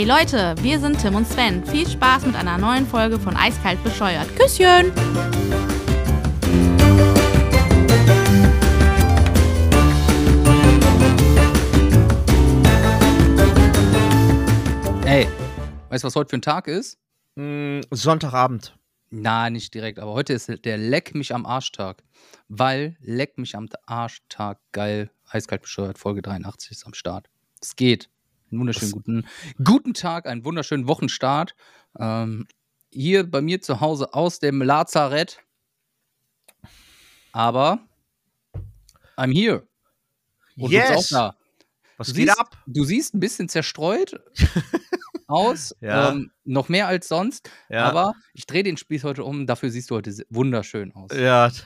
Hey Leute, wir sind Tim und Sven. Viel Spaß mit einer neuen Folge von Eiskalt bescheuert. Küsschen! Ey, weißt du, was heute für ein Tag ist? Mm, Sonntagabend. Na, nicht direkt, aber heute ist der Leck mich am Arschtag. Weil Leck mich am Arschtag geil, eiskalt bescheuert, Folge 83 ist am Start. Es geht. Einen wunderschönen guten, guten Tag, einen wunderschönen Wochenstart. Ähm, hier bei mir zu Hause aus dem Lazarett. Aber I'm here. Und du bist Yes. auch da. Was Du geht siehst, ab? Du siehst ein bisschen zerstreut aus, Ja. ähm, noch mehr als sonst. Ja. Aber ich drehe den Spieß heute um, dafür siehst du heute wunderschön aus. Ja,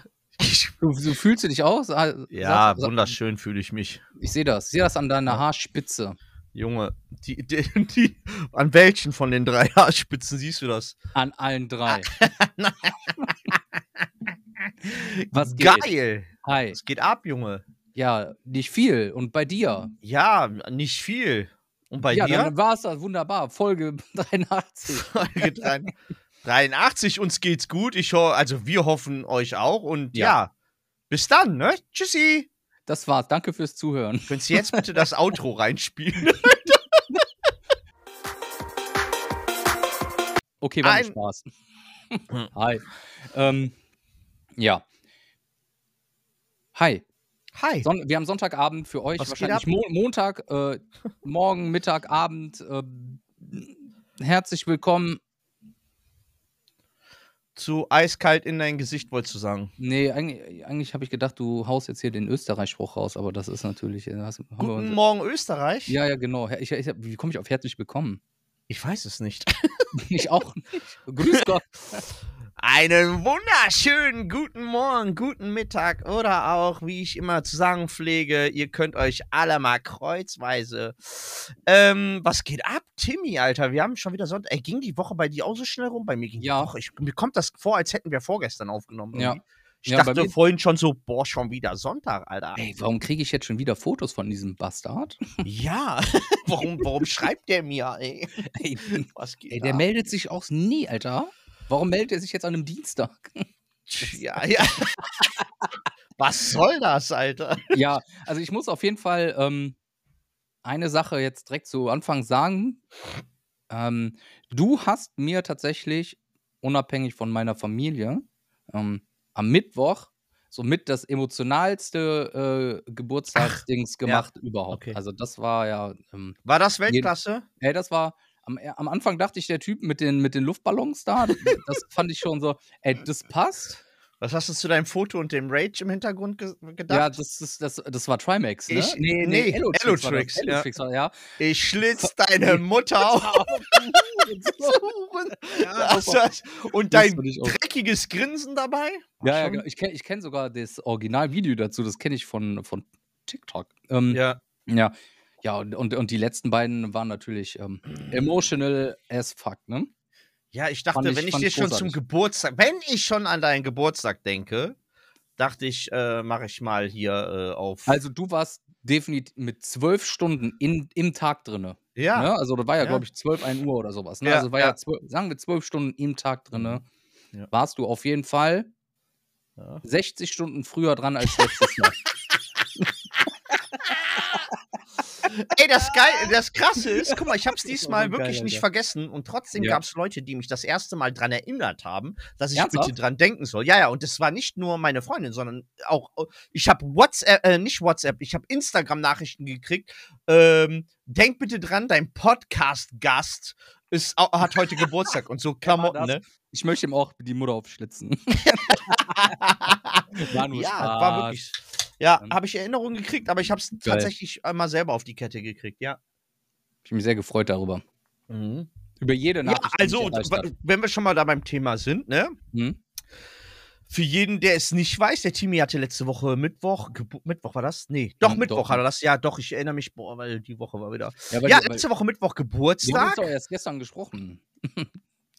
Du, so fühlst du dich aus? Ja sag- sag- wunderschön fühle ich mich. Ich sehe das. Ich sehe das an deiner Haarspitze. Junge, die, die, die, an welchen von den drei Haarspitzen siehst du das? An allen drei. Was geht? Geil. Hi. Was geht ab, Junge? Ja, nicht viel. Und bei dir? Ja, nicht viel. Und bei ja, dir? dann war es das wunderbar. Folge 83. Folge 83, uns geht's gut. Ich ho also wir hoffen euch auch. Und ja. Ja. bis dann, ne? Tschüssi. Das war's. Danke fürs Zuhören. Könntest du jetzt bitte das Outro reinspielen? Okay, war Ein- Spaß. Hi. Ähm, ja. Hi. Hi. Son wir haben Sonntagabend für euch, Was wahrscheinlich Mo Montag, äh, morgen, Mittag, Abend. Äh, herzlich willkommen. Zu eiskalt in dein Gesicht, wolltest du sagen. Nee, eigentlich, eigentlich habe ich gedacht, du haust jetzt hier den Österreich-Spruch raus, aber das ist natürlich. äh, haben wir Guten Morgen, Österreich. ja, ja, genau. Ich, ich, wie komme ich auf herzlich willkommen? Ich weiß es nicht. Ich auch nicht. Grüß Gott. Einen wunderschönen guten Morgen, guten Mittag oder auch, wie ich immer zu sagen pflege, ihr könnt euch alle mal kreuzweise. Ähm, was geht ab, Timmy, Alter? Wir haben schon wieder Sonntag. Ey, ging die Woche bei dir auch so schnell rum? Bei mir ging Ja. die Woche. Ich, mir kommt das vor, als hätten wir vorgestern aufgenommen. Ja. Ich Ja, dachte vorhin schon so, boah, schon wieder Sonntag, Alter. Ey, warum kriege ich jetzt schon wieder Fotos von diesem Bastard? Ja. warum, warum schreibt der mir, ey? Ey, Was geht ey der ab? meldet sich aus nie, Alter. Warum meldet er sich jetzt an einem Dienstag? Ja, ja. Was soll das, Alter? ja, also ich muss auf jeden Fall ähm, eine Sache jetzt direkt zu Anfang sagen. Ähm, du hast mir tatsächlich, unabhängig von meiner Familie, ähm, am Mittwoch somit das emotionalste äh, Geburtstagsdings gemacht überhaupt. okay. Also das war ja, ähm, War das Weltklasse? ey, das war, am, äh, am Anfang dachte ich, der Typ mit den, mit den Luftballons da, das fand ich schon so, ey, das passt. Was hast du zu deinem Foto und dem Rage im Hintergrund ge gedacht? Ja, das, ist, das, das war Trimax, ne? Ich- nee, war das. Elotrix, ja. Elotrix war, ja. Ich schlitz deine Mutter auf. Ja, und dein dreckiges Grinsen dabei? Ja, ja, genau. ich kenne ich kenn sogar das Originalvideo dazu, das kenne ich von, von TikTok. Ähm, Ja. ja. Ja, und, und, und die letzten beiden waren natürlich ähm, emotional as fuck, ne? Ja, ich dachte, ich- wenn ich dir schon zum großartig. Geburtstag, wenn ich schon an deinen Geburtstag denke, dachte ich, äh, mache ich mal hier äh, auf. Also du warst definitiv mit zwölf Stunden in, im Tag drinne. ja. Ne? Also da war ja, Ja. glaube ich, 12, 1 Uhr oder sowas. Ne? Ja, also war ja, ja. zwölf, sagen wir zwölf Stunden im Tag drinne. Ja. Warst du auf jeden Fall Ja. 60 Stunden früher dran als letztes Mal. Ey, das geil, das krasse ist, guck mal, ich hab's Das war diesmal wirklich nicht vergessen und trotzdem Ja. gab's Leute, die mich das erste Mal dran erinnert haben, dass ich Ernsthaft? bitte dran denken soll. Ja, ja, und das war nicht nur meine Freundin, sondern auch ich habe WhatsApp äh, nicht WhatsApp, ich habe Instagram Nachrichten gekriegt. Ähm, denk bitte dran, dein Podcast Gast ist au- hat heute Geburtstag und so Klamotten, ne? Ich möchte ihm auch die Mutter aufschlitzen. War nur ja, Spaß. war wirklich ja, habe ich Erinnerungen gekriegt, aber ich habe es tatsächlich einmal selber auf die Kette gekriegt, ja. Ich bin mich sehr gefreut darüber. Mhm. Über jede Ja, Nachricht. die also, wenn wir schon mal da beim Thema sind, ne? Hm? Für jeden, der es nicht weiß, der Timmy hatte letzte Woche Mittwoch, Gebu Mittwoch war das? Nee, doch, Hm, Mittwoch doch. hat er das. Ja, doch, ich erinnere mich, boah, weil die Woche war wieder. Ja, ja, letzte Woche Mittwoch wir haben Geburtstag. doch erst gestern gesprochen.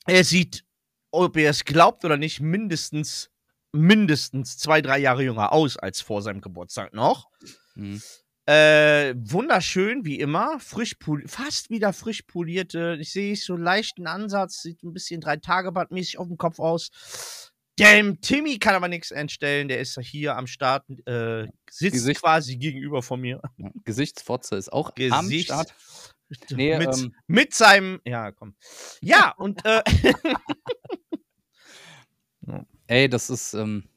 Er sieht, ob ihr es glaubt oder nicht, mindestens, mindestens zwei, drei Jahre jünger aus als vor seinem Geburtstag noch. Hm. Äh, wunderschön, wie immer. Frisch fast wieder frisch polierte. Ich sehe so einen leichten Ansatz, sieht ein bisschen drei Tage mäßig auf dem Kopf aus. Dem Timmy kann aber nichts entstellen. Der ist hier am Start, äh, sitzt Gesicht- quasi gegenüber von mir. Gesichtsfotze ist auch am Gesicht- Start. Nee, mit, ähm, mit seinem. Ja, komm. Ja, und äh, ey, das ist, ähm,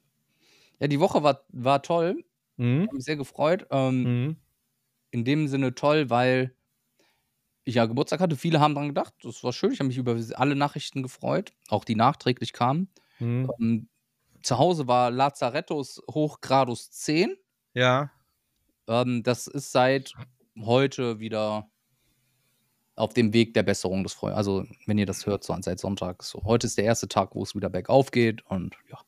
ja, die Woche war, war toll. mhm, Hab mich sehr gefreut. Ähm, mhm, in dem Sinne toll, weil ich ja Geburtstag hatte. Viele haben dran gedacht. Das war schön. Ich habe mich über alle Nachrichten gefreut, auch die nachträglich kamen. mhm. Ähm, zu Hause war Lazarettos Hochgradus 10. Ja. Ähm, das ist seit heute wieder auf dem Weg der Besserung des Freundes. Also, wenn ihr das hört, so seit Sonntag. So, heute ist der erste Tag, wo es wieder bergauf geht. Und ja.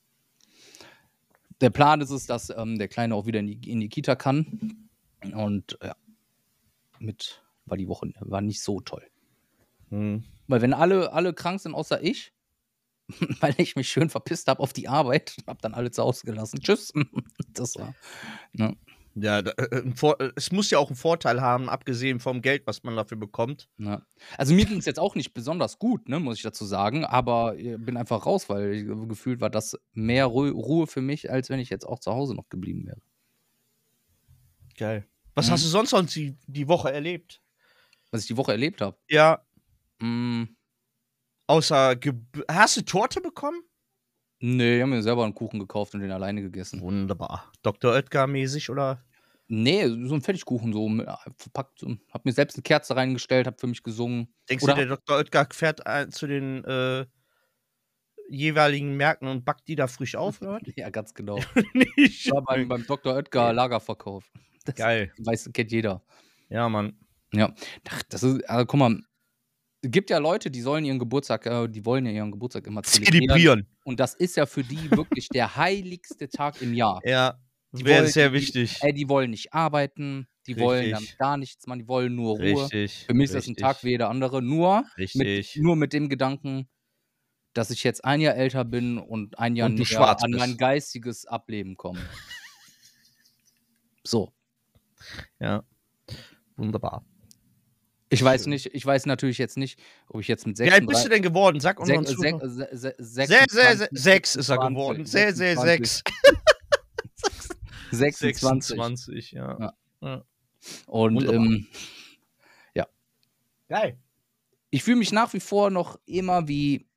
Der Plan ist es, dass ähm, der Kleine auch wieder in die, in die Kita kann. Und ja, mit war die Woche war nicht so toll. Mhm. Weil wenn alle, alle krank sind, außer ich, weil ich mich schön verpisst habe auf die Arbeit, habe dann alle zu Hause gelassen. Tschüss. Das war. Ne. Ja, da, äh, äh, es muss ja auch einen Vorteil haben, abgesehen vom Geld, was man dafür bekommt. Ja. Also mir ging es jetzt auch nicht besonders gut, ne, muss ich dazu sagen, aber ich bin einfach raus, weil ich, gefühlt war das mehr Ru Ruhe für mich, als wenn ich jetzt auch zu Hause noch geblieben wäre. Geil. Was Mhm. hast du sonst sonst die, die Woche erlebt? Was ich die Woche erlebt habe. Ja, Mm, außer Geb hast du Torte bekommen? Nee, ich habe mir selber einen Kuchen gekauft und den alleine gegessen. Wunderbar. Dr. Oetker mäßig oder? Nee, so ein Fertigkuchen, so mit- verpackt. So. Hab mir selbst eine Kerze reingestellt, hab für mich gesungen. Denkst Oder- du, der Dr. Oetker fährt ein, zu den äh, jeweiligen Märkten und backt die da frisch auf, oder? Ja, ganz genau. Nicht. Ich war beim, beim Dr. Oetker Lagerverkauf. Das Geil. weiß, kennt jeder. Ja, Mann. Ach, das ist, also guck mal, gibt ja Leute, die sollen ihren Geburtstag, äh, die wollen ja ihren Geburtstag immer zelebrieren. Und das ist ja für die wirklich der heiligste Tag im Jahr. Ja, Die wäre sehr die- wichtig. Ey, die wollen nicht arbeiten, die wollen dann Richtig. gar nichts machen, die wollen nur Ruhe. Richtig. Für mich ist das ein Tag wie jeder andere, nur mit, Richtig. nur mit dem Gedanken, dass ich jetzt ein Jahr älter bin und ein Jahr Und näher an mein geistiges Ableben komme. So. Ja. Wunderbar. Ich weiß nicht, ich weiß natürlich jetzt nicht, ob ich jetzt mit Wie alt bist 36 du denn geworden? Sag unseren Sech- sech- se- se- Sehr, sehr, sehr, 26, sechs ist er 20, geworden. Sehr, sehr, 26, sechs. 26. 26, ja. Ja. Und Wunderbar. ähm, Geil. ich fühle mich nach wie vor noch immer wie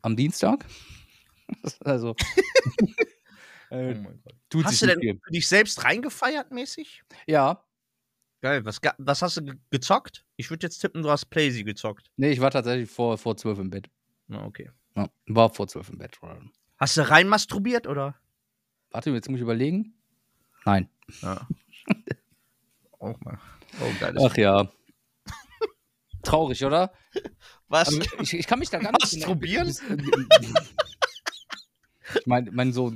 am Dienstag. also Oh äh, mein Gott. tut Hast sich du denn viel. für dich selbst reingefeiert mäßig? Ja, Geil. Was, was hast du ge gezockt? Ich würde jetzt tippen, du hast Playsy gezockt. nee, ich war tatsächlich vor, vor 12 im Bett. Na, okay. Ja, war vor 12 im Bett. Hast du rein masturbiert oder? Warte, jetzt muss ich überlegen. Nein. Ja. Auch mal. Oh, geil. Ach ja. Traurig, oder? Was? Also, ich, ich kann mich da gar nicht. Masturbieren? Ich meine, mein so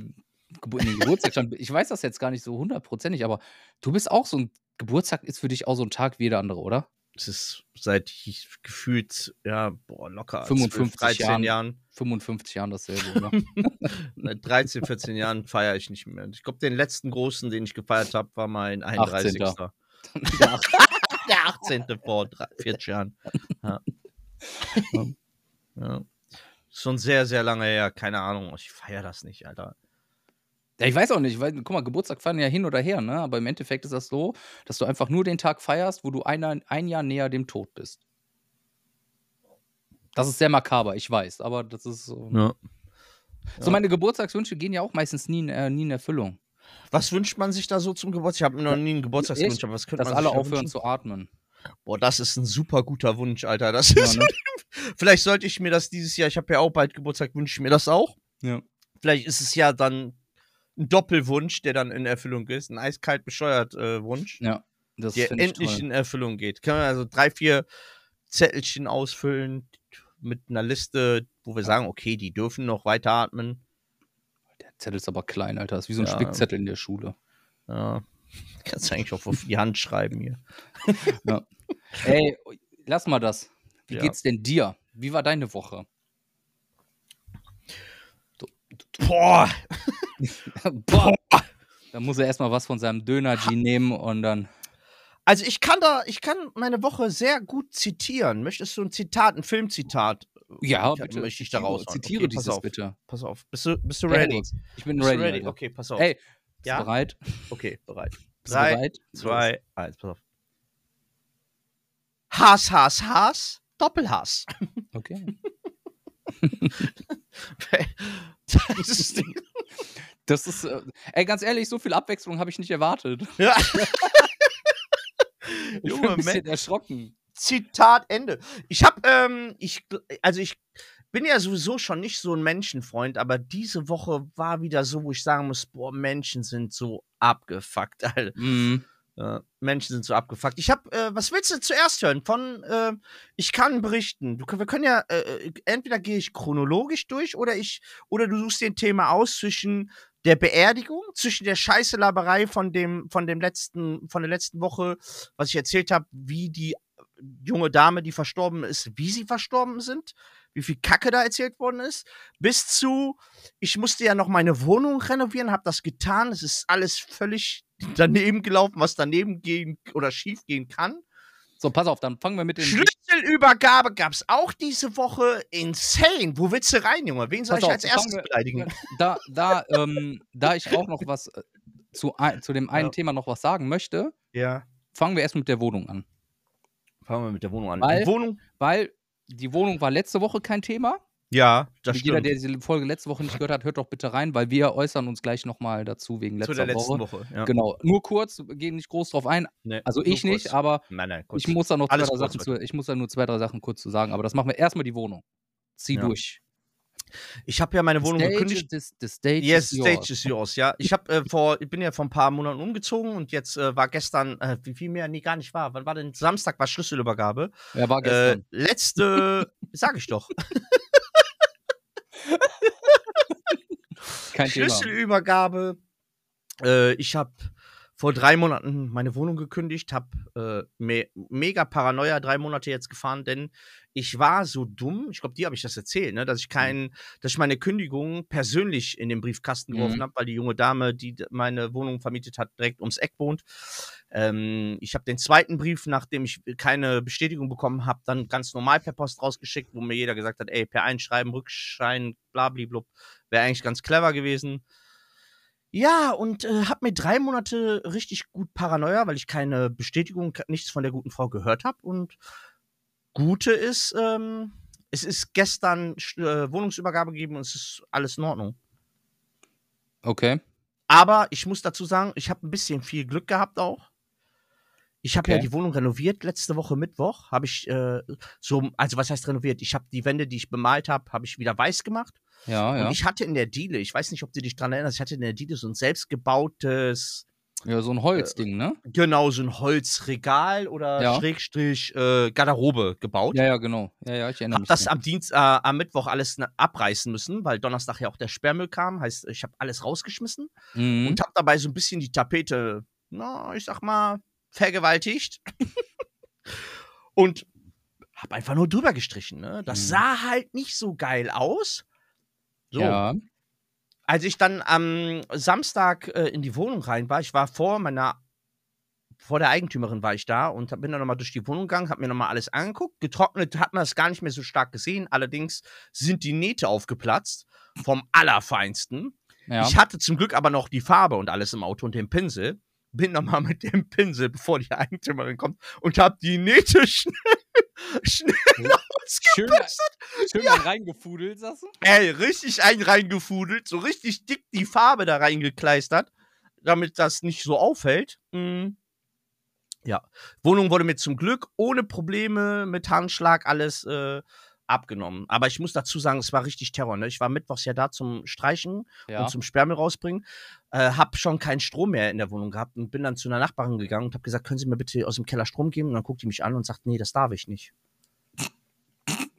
Gebur den Geburtstag stand, ich weiß das jetzt gar nicht so hundertprozentig, aber du bist auch so ein Geburtstag ist für dich auch so ein Tag wie jeder andere, oder? Es ist seit ich gefühlt, ja, boah, locker 55 13 Jahren. Jahren. 55 Jahren dasselbe, oder? Seit 13, 14 Jahren feiere ich nicht mehr. Ich glaube, den letzten großen, den ich gefeiert habe, war mein 31. 18.. Der Der 18. vor drei- 40 Jahren. Ja. ja. Schon sehr, sehr lange her. Keine Ahnung. Ich feiere das nicht, Alter. Ja, ich weiß auch nicht, weil, guck mal, Geburtstag feiern ja hin oder her, ne? Aber im Endeffekt ist das so, dass du einfach nur den Tag feierst, wo du ein, ein Jahr näher dem Tod bist. Das ist sehr makaber, ich weiß, aber das ist so. Ja. So, Ja. meine Geburtstagswünsche gehen ja auch meistens nie, in- äh, nie in Erfüllung. Was wünscht man sich da so zum Geburtstag? Ich habe mir noch nie einen Geburtstagswunsch, aber was könnte Dass man alle sich aufhören wünschen? zu atmen. Boah, das ist ein super guter Wunsch, Alter. Das Ja, ist, ne? Vielleicht sollte ich mir das dieses Jahr, ich habe ja auch bald Geburtstag, wünsche ich mir das auch. Ja. Vielleicht ist es ja dann ein Doppelwunsch, der dann in Erfüllung ist. Ein eiskalt bescheuert äh, Wunsch, Ja, das der endlich in Erfüllung geht. Können wir also drei, vier Zettelchen ausfüllen mit einer Liste, wo wir sagen, okay, die dürfen noch weiter atmen. Der Zettel ist aber klein, Alter. Das ist wie so ein Ja. Spickzettel in der Schule. Ja. Kannst du eigentlich auch auf die Hand schreiben hier. Ey, lass mal das. Wie Ja. geht's denn dir? Wie war deine Woche? Boah, Boah. Dann muss er erstmal was von seinem Döner-G nehmen und dann. Also ich kann da, ich kann meine Woche sehr gut zitieren. Möchtest du ein Zitat, ein Filmzitat? Ja, Ich- bitte. möchte ich da raushauen. Zitiere Okay, dieses auf. bitte. Pass auf. Bist du, bist du ready? Ich bin ready. ready? Alter. Okay, pass auf. Ey, bist Ja? du bereit? Okay, bereit. Drei, bereit? Zwei, eins, pass auf. Hass, Hass, Hass, Doppelhass. Okay. das ist, Das ist, äh, ey, ganz ehrlich, so viel Abwechslung habe ich nicht erwartet. ja. Ich bin Junge, ein bisschen Man- erschrocken. Zitat Ende. Ich habe, ähm, ich, also ich bin ja sowieso schon nicht so ein Menschenfreund, aber diese Woche war wieder so, wo ich sagen muss, boah, Menschen sind so abgefuckt, Alter. Mhm. Äh, Menschen sind so abgefuckt. Ich habe, äh, was willst du zuerst hören? Von, äh, ich kann berichten. Du, wir können ja, äh, entweder gehe ich chronologisch durch oder ich, oder du suchst dir ein Thema aus zwischen der Beerdigung, zwischen der Scheißelaberei von dem, von dem letzten, von der letzten Woche, was ich erzählt habe, wie die junge Dame, die verstorben ist, wie sie verstorben sind, wie viel Kacke da erzählt worden ist, bis zu, ich musste ja noch meine Wohnung renovieren, habe das getan, es ist alles völlig daneben gelaufen, was daneben gehen oder schief gehen kann. So, pass auf, dann fangen wir mit den. Schlüsselübergabe gab es auch diese Woche. Insane. Wo willst du rein, Junge? Wen soll Pass ich auf, als erstes wir- beleidigen? Da, da, ähm, da ich auch noch was äh, zu, ein, zu dem einen Ja. Thema noch was sagen möchte, Ja. fangen wir erst mit der Wohnung an. Fangen wir mit der Wohnung an. Weil- Die Wohnung? Weil die Wohnung war letzte Woche kein Thema. Ja, das Wie jeder, stimmt. der diese Folge letzte Woche nicht gehört hat, hört doch bitte rein, weil wir äußern uns gleich nochmal dazu wegen Zu letzter der letzten Woche. Woche. ja. Genau, nur kurz, gehen nicht groß drauf ein. Nee, Also ich nicht, kurz. aber Nein, nein, ich muss da noch zwei, drei Sachen zu, ich muss da nur zwei, drei Sachen kurz zu sagen, aber das machen wir erstmal die Wohnung. Zieh Ja. durch. Ich habe ja meine Wohnung stage gekündigt. is- the stage Yes, is stage is yours, ja. Ich habe äh, vor, ich bin ja vor ein paar Monaten umgezogen und jetzt äh, war gestern, äh, wie viel mehr, nee, gar nicht war. Wann war denn? Samstag war Schlüsselübergabe. Ja, war Äh, gestern. letzte, sag ich doch. Kein. Schlüsselübergabe. Äh, ich habe vor drei Monaten meine Wohnung gekündigt, habe äh, me mega Paranoia drei Monate jetzt gefahren, denn ich war so dumm, ich glaube, dir habe ich das erzählt, ne, dass ich keinen, dass ich meine Kündigung persönlich in den Briefkasten Mhm. geworfen habe, weil die junge Dame, die meine Wohnung vermietet hat, direkt ums Eck wohnt. Ähm, ich habe den zweiten Brief, nachdem ich keine Bestätigung bekommen habe, dann ganz normal per Post rausgeschickt, wo mir jeder gesagt hat, ey, per Einschreiben, Rückschein, blablablub, wäre eigentlich ganz clever gewesen. Ja, und äh, hab mir drei Monate richtig gut Paranoia, weil ich keine Bestätigung, nichts von der guten Frau gehört habe. Und Gute ist, ähm, es ist gestern äh, Wohnungsübergabe gegeben und es ist alles in Ordnung. Okay. Aber ich muss dazu sagen, ich habe ein bisschen viel Glück gehabt auch. Ich habe ja Okay. die Wohnung renoviert letzte Woche Mittwoch. Habe ich äh, so, also was heißt renoviert? Ich habe die Wände, die ich bemalt habe, habe ich wieder weiß gemacht. Ja, ja. Und ich hatte in der Diele, ich weiß nicht, ob du dich dran erinnerst, ich hatte in der Diele so ein selbstgebautes, Ja, so ein Holzding, ne? genau, so ein Holzregal oder Ja. Schrägstrich äh, Garderobe gebaut. Ja, ja, genau. Ja, ja, ich erinnere Hab mich. das am Dienst, äh, am Mittwoch alles ne- abreißen müssen, weil Donnerstag ja auch der Sperrmüll kam. Heißt, ich habe alles rausgeschmissen Mhm. und habe dabei so ein bisschen die Tapete, na, ich sag mal, vergewaltigt. und habe einfach nur drüber gestrichen. Ne? Das Mhm. sah halt nicht so geil aus. So, Ja. Als ich dann am Samstag äh, in die Wohnung rein war, ich war vor meiner, vor der Eigentümerin war ich da und hab- bin dann nochmal durch die Wohnung gegangen, hab mir nochmal alles angeguckt. Getrocknet hat man das gar nicht mehr so stark gesehen. Allerdings sind die Nähte aufgeplatzt vom Allerfeinsten. ja. Ich hatte zum Glück aber noch die Farbe und alles im Auto und den Pinsel. Bin nochmal mit dem Pinsel, bevor die Eigentümerin kommt, und hab die Nähte schnell, schnell schön, schön ja. reingefudelt, sagst du? Ey, richtig ein reingefudelt, so richtig dick die Farbe da reingekleistert, damit das nicht so auffällt. Mm. Ja, Wohnung wurde mir zum Glück ohne Probleme mit Handschlag alles äh, abgenommen. Aber ich muss dazu sagen, es war richtig Terror. Ne? Ich war mittwochs ja da zum Streichen Ja. und zum Sperrmüll rausbringen. Äh, hab schon keinen Strom mehr in der Wohnung gehabt und bin dann zu einer Nachbarin gegangen und hab gesagt, können Sie mir bitte aus dem Keller Strom geben? Und dann guckt die mich an und sagt, nee, das darf ich nicht.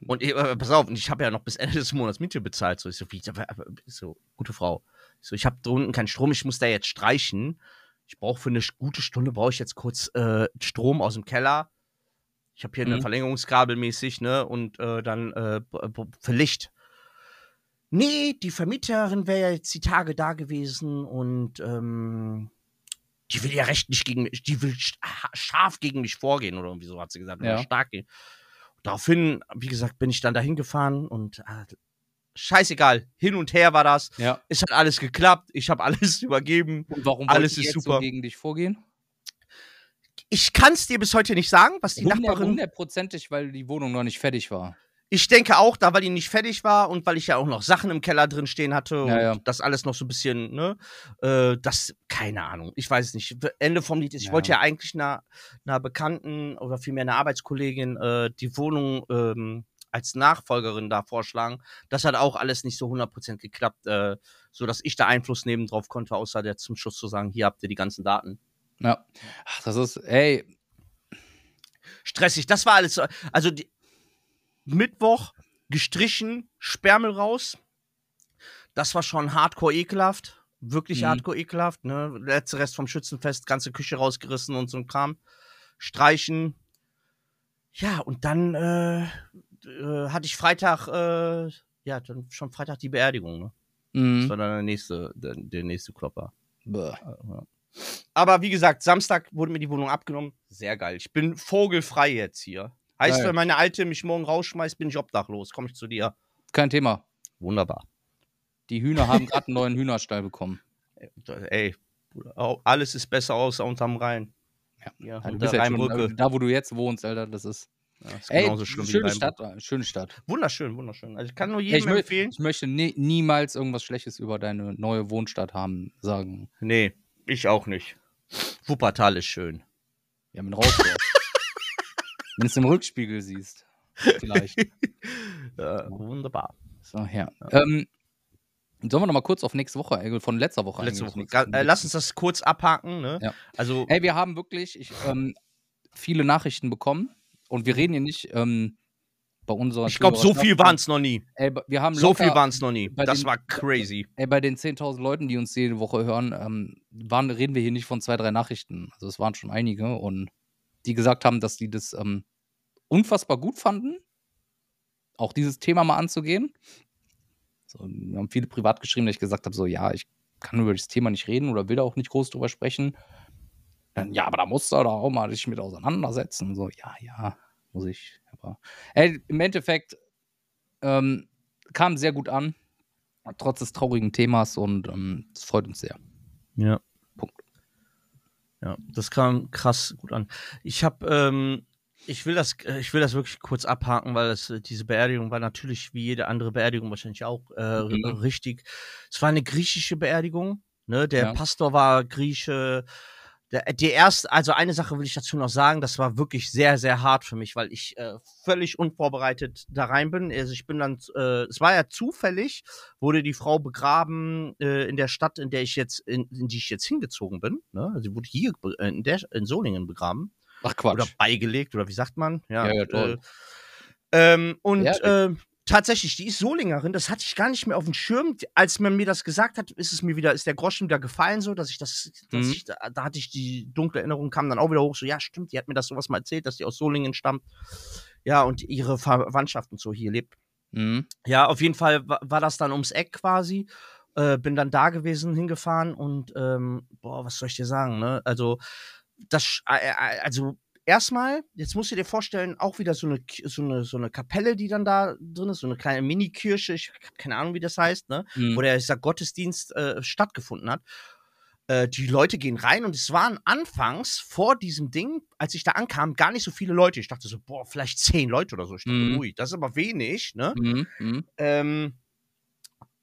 Und ich, äh, pass auf, und ich habe ja noch bis Ende des Monats Miete bezahlt. So, ich so, wie, ich so gute Frau. Ich so, ich habe da unten keinen Strom, ich muss da jetzt streichen. Ich brauche für eine gute Stunde, brauche ich jetzt kurz äh, Strom aus dem Keller. Ich habe hier eine Mhm. Verlängerungskabel mäßig, ne? Und äh, dann äh, für Licht. nee, die Vermieterin wäre ja jetzt die Tage da gewesen und ähm, die will ja recht nicht gegen mich, die will sch- scharf gegen mich vorgehen oder irgendwie so, hat sie gesagt. Ja. Oder stark gehen. Daraufhin, wie gesagt, bin ich dann dahin gefahren und ah, scheißegal, hin und her war das. Ja. Es hat alles geklappt, ich habe alles übergeben. Und warum Alles ist jetzt super. so gegen dich vorgehen? Ich kann es dir bis heute nicht sagen, was die Nachbarin. Hundertprozentig, weil die Wohnung noch nicht fertig war. Ich denke auch, da weil die nicht fertig war und weil ich ja auch noch Sachen im Keller drin stehen hatte und Ja, ja. das alles noch so ein bisschen, ne, äh, das, keine Ahnung, ich weiß es nicht. Ende vom Lied ist, ich Ja. wollte ja eigentlich einer, einer Bekannten oder vielmehr einer Arbeitskollegin äh, die Wohnung ähm, als Nachfolgerin da vorschlagen. Das hat auch alles nicht so 100% geklappt, äh, so dass ich da Einfluss nehmen drauf konnte, außer der zum Schluss zu sagen, hier habt ihr die ganzen Daten. Ja. Ach, das ist, ey, stressig. Das war alles so. Also die, Mittwoch gestrichen, Sperrmüll raus. Das war schon hardcore ekelhaft. Wirklich Mhm. hardcore ekelhaft. Ne? Letzter Rest vom Schützenfest, ganze Küche rausgerissen und so ein Kram. Streichen. Ja, und dann äh, äh, hatte ich Freitag, äh, ja, dann schon Freitag die Beerdigung. Ne? Das mhm. war dann der nächste, der, der nächste Klopper. Bäh. Ja. Aber wie gesagt, Samstag wurde mir die Wohnung abgenommen. Sehr geil. Ich bin vogelfrei jetzt hier. Heißt, Geil. wenn meine Alte mich morgen rausschmeißt, bin ich obdachlos. Komme ich zu dir. kein Thema. Wunderbar. Die Hühner haben gerade einen neuen Hühnerstall bekommen. Ey, Bruder, alles ist besser außer unterm Rhein. Ja. Ja, Ja, du ja schon, da, wo du jetzt wohnst, Alter, das ist. Ja, ist Ey, genauso schlimm wie schöne. Stadt, schöne Stadt. Wunderschön, wunderschön. Also ich kann nur jedem ich, mö empfehlen. ich möchte nie, niemals irgendwas Schlechtes über deine neue Wohnstadt haben, sagen. Nee, ich auch nicht. Wuppertal ist schön. Ja, mit Rausdorf. Wenn du es im Rückspiegel siehst. Vielleicht. Ja, wunderbar. So, ja. Ähm, sollen wir noch mal kurz auf nächste Woche, äh, von letzter Woche Letzte Woche. Äh, lass uns das kurz abhaken. Ne? Ja. Also, Ey, wir haben wirklich ich, ähm, viele Nachrichten bekommen und wir reden hier nicht ähm, bei unserer. ich glaube, so viel waren es noch nie. Ey, wir haben So viel waren es noch nie. Das den- war crazy. Ey, bei den 10.000 Leuten, die uns jede Woche hören, ähm, waren, reden wir hier nicht von zwei, drei Nachrichten. Also es waren schon einige und die gesagt haben, dass die das ähm, unfassbar gut fanden, auch dieses Thema mal anzugehen. So, wir haben viele privat geschrieben, dass ich gesagt habe, so ja, ich kann über das Thema nicht reden oder will da auch nicht groß drüber sprechen. Dann, ja, aber da musst du da auch mal dich mit auseinandersetzen. So, ja, ja, muss ich. Aber ey, im Endeffekt ähm, kam sehr gut an, trotz des traurigen Themas und ähm, das freut uns sehr. Ja. Punkt. Ja, das kam krass gut an. Ich habe, ähm, ich will das, äh, ich will das wirklich kurz abhaken, weil das, äh, diese Beerdigung war natürlich wie jede andere Beerdigung wahrscheinlich auch äh, Mhm. richtig. Es war eine griechische Beerdigung. Ne, der Ja. Pastor war Grieche. Der, die erste, also eine Sache will ich dazu noch sagen, das war wirklich sehr, sehr hart für mich, weil ich äh, völlig unvorbereitet da rein bin. Also ich bin dann, äh, es war ja zufällig, wurde die Frau begraben äh, in der Stadt, in der ich jetzt, in, in die ich jetzt hingezogen bin. Ne? Also sie wurde hier äh, in, der, in Solingen begraben Ach Quatsch. oder beigelegt oder wie sagt man? Ja, Ja, ja, toll. Äh, ähm, und Ehrlich? äh, tatsächlich, die ist Solingerin, das hatte ich gar nicht mehr auf dem Schirm. Als man mir das gesagt hat, ist es mir wieder, ist der Groschen wieder gefallen, so, dass ich das, dass Mhm. ich, da, da hatte ich die dunkle Erinnerung, kam dann auch wieder hoch, so, ja, stimmt, die hat mir das sowas mal erzählt, dass die aus Solingen stammt. Ja, und ihre Verwandtschaft und so hier lebt. Mhm. Ja, auf jeden Fall wa- war das dann ums Eck quasi. Äh, bin dann da gewesen, hingefahren und ähm, boah, was soll ich dir sagen, ne? Also, das, also erstmal, jetzt musst du dir vorstellen, auch wieder so eine, so eine, so eine Kapelle, die dann da drin ist, so eine kleine Mini-Kirche, ich habe keine Ahnung, wie das heißt, ne? Mhm. Wo der, sag, Gottesdienst äh, stattgefunden hat. Äh, die Leute gehen rein und es waren anfangs vor diesem Ding, als ich da ankam, gar nicht so viele Leute. Ich dachte so, boah, vielleicht zehn Leute oder so. Ich dachte, Mhm. ui, das ist aber wenig, ne? Mhm. Mhm. ähm,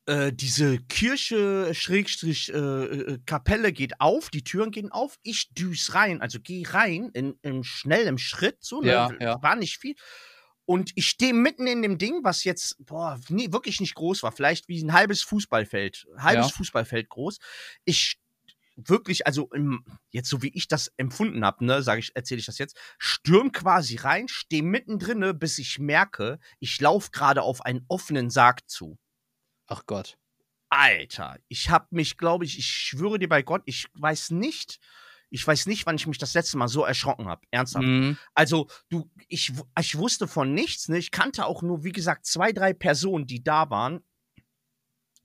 äh, diese Kirche, Schrägstrich, äh, äh, Kapelle geht auf, die Türen gehen auf, ich düs rein, also geh rein, in, in schnellem Schritt, so, ne? Ja, ja. war nicht viel. Und ich stehe mitten in dem Ding, was jetzt, boah, nee, wirklich nicht groß war, vielleicht wie ein halbes Fußballfeld, halbes Ja. Fußballfeld groß. Ich wirklich, also im, jetzt so wie ich das empfunden habe, ne, sage ich, erzähle ich das jetzt, stürm quasi rein, stehe mittendrin, bis ich merke, ich laufe gerade auf einen offenen Sarg zu. Ach Gott. Alter, ich habe mich, glaube ich, ich schwöre dir bei Gott, ich weiß nicht, ich weiß nicht, wann ich mich das letzte Mal so erschrocken habe. Ernsthaft. Mhm. Also, du, ich, ich wusste von nichts, ne? Ich kannte auch nur, wie gesagt, zwei, drei Personen, die da waren.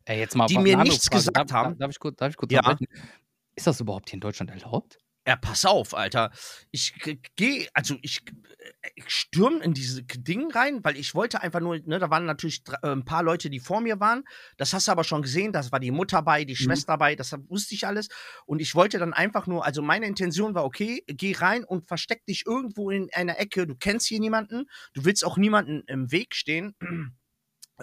Ey, jetzt mal die mir nichts Frage. gesagt darf, haben. Darf, ich kurz, darf ich kurz Ja. Ist das überhaupt hier in Deutschland erlaubt? Ja, pass auf, Alter. Ich gehe, also ich, ich stürm in diese Dinge rein, weil ich wollte einfach nur, ne, da waren natürlich äh, ein paar Leute, die vor mir waren. Das hast du aber schon gesehen, das war die Mutter bei, die Schwester bei, das wusste ich alles. Und ich wollte dann einfach nur, also meine Intention war, okay, geh rein und versteck dich irgendwo in einer Ecke. Du kennst hier niemanden, du willst auch niemanden im Weg stehen.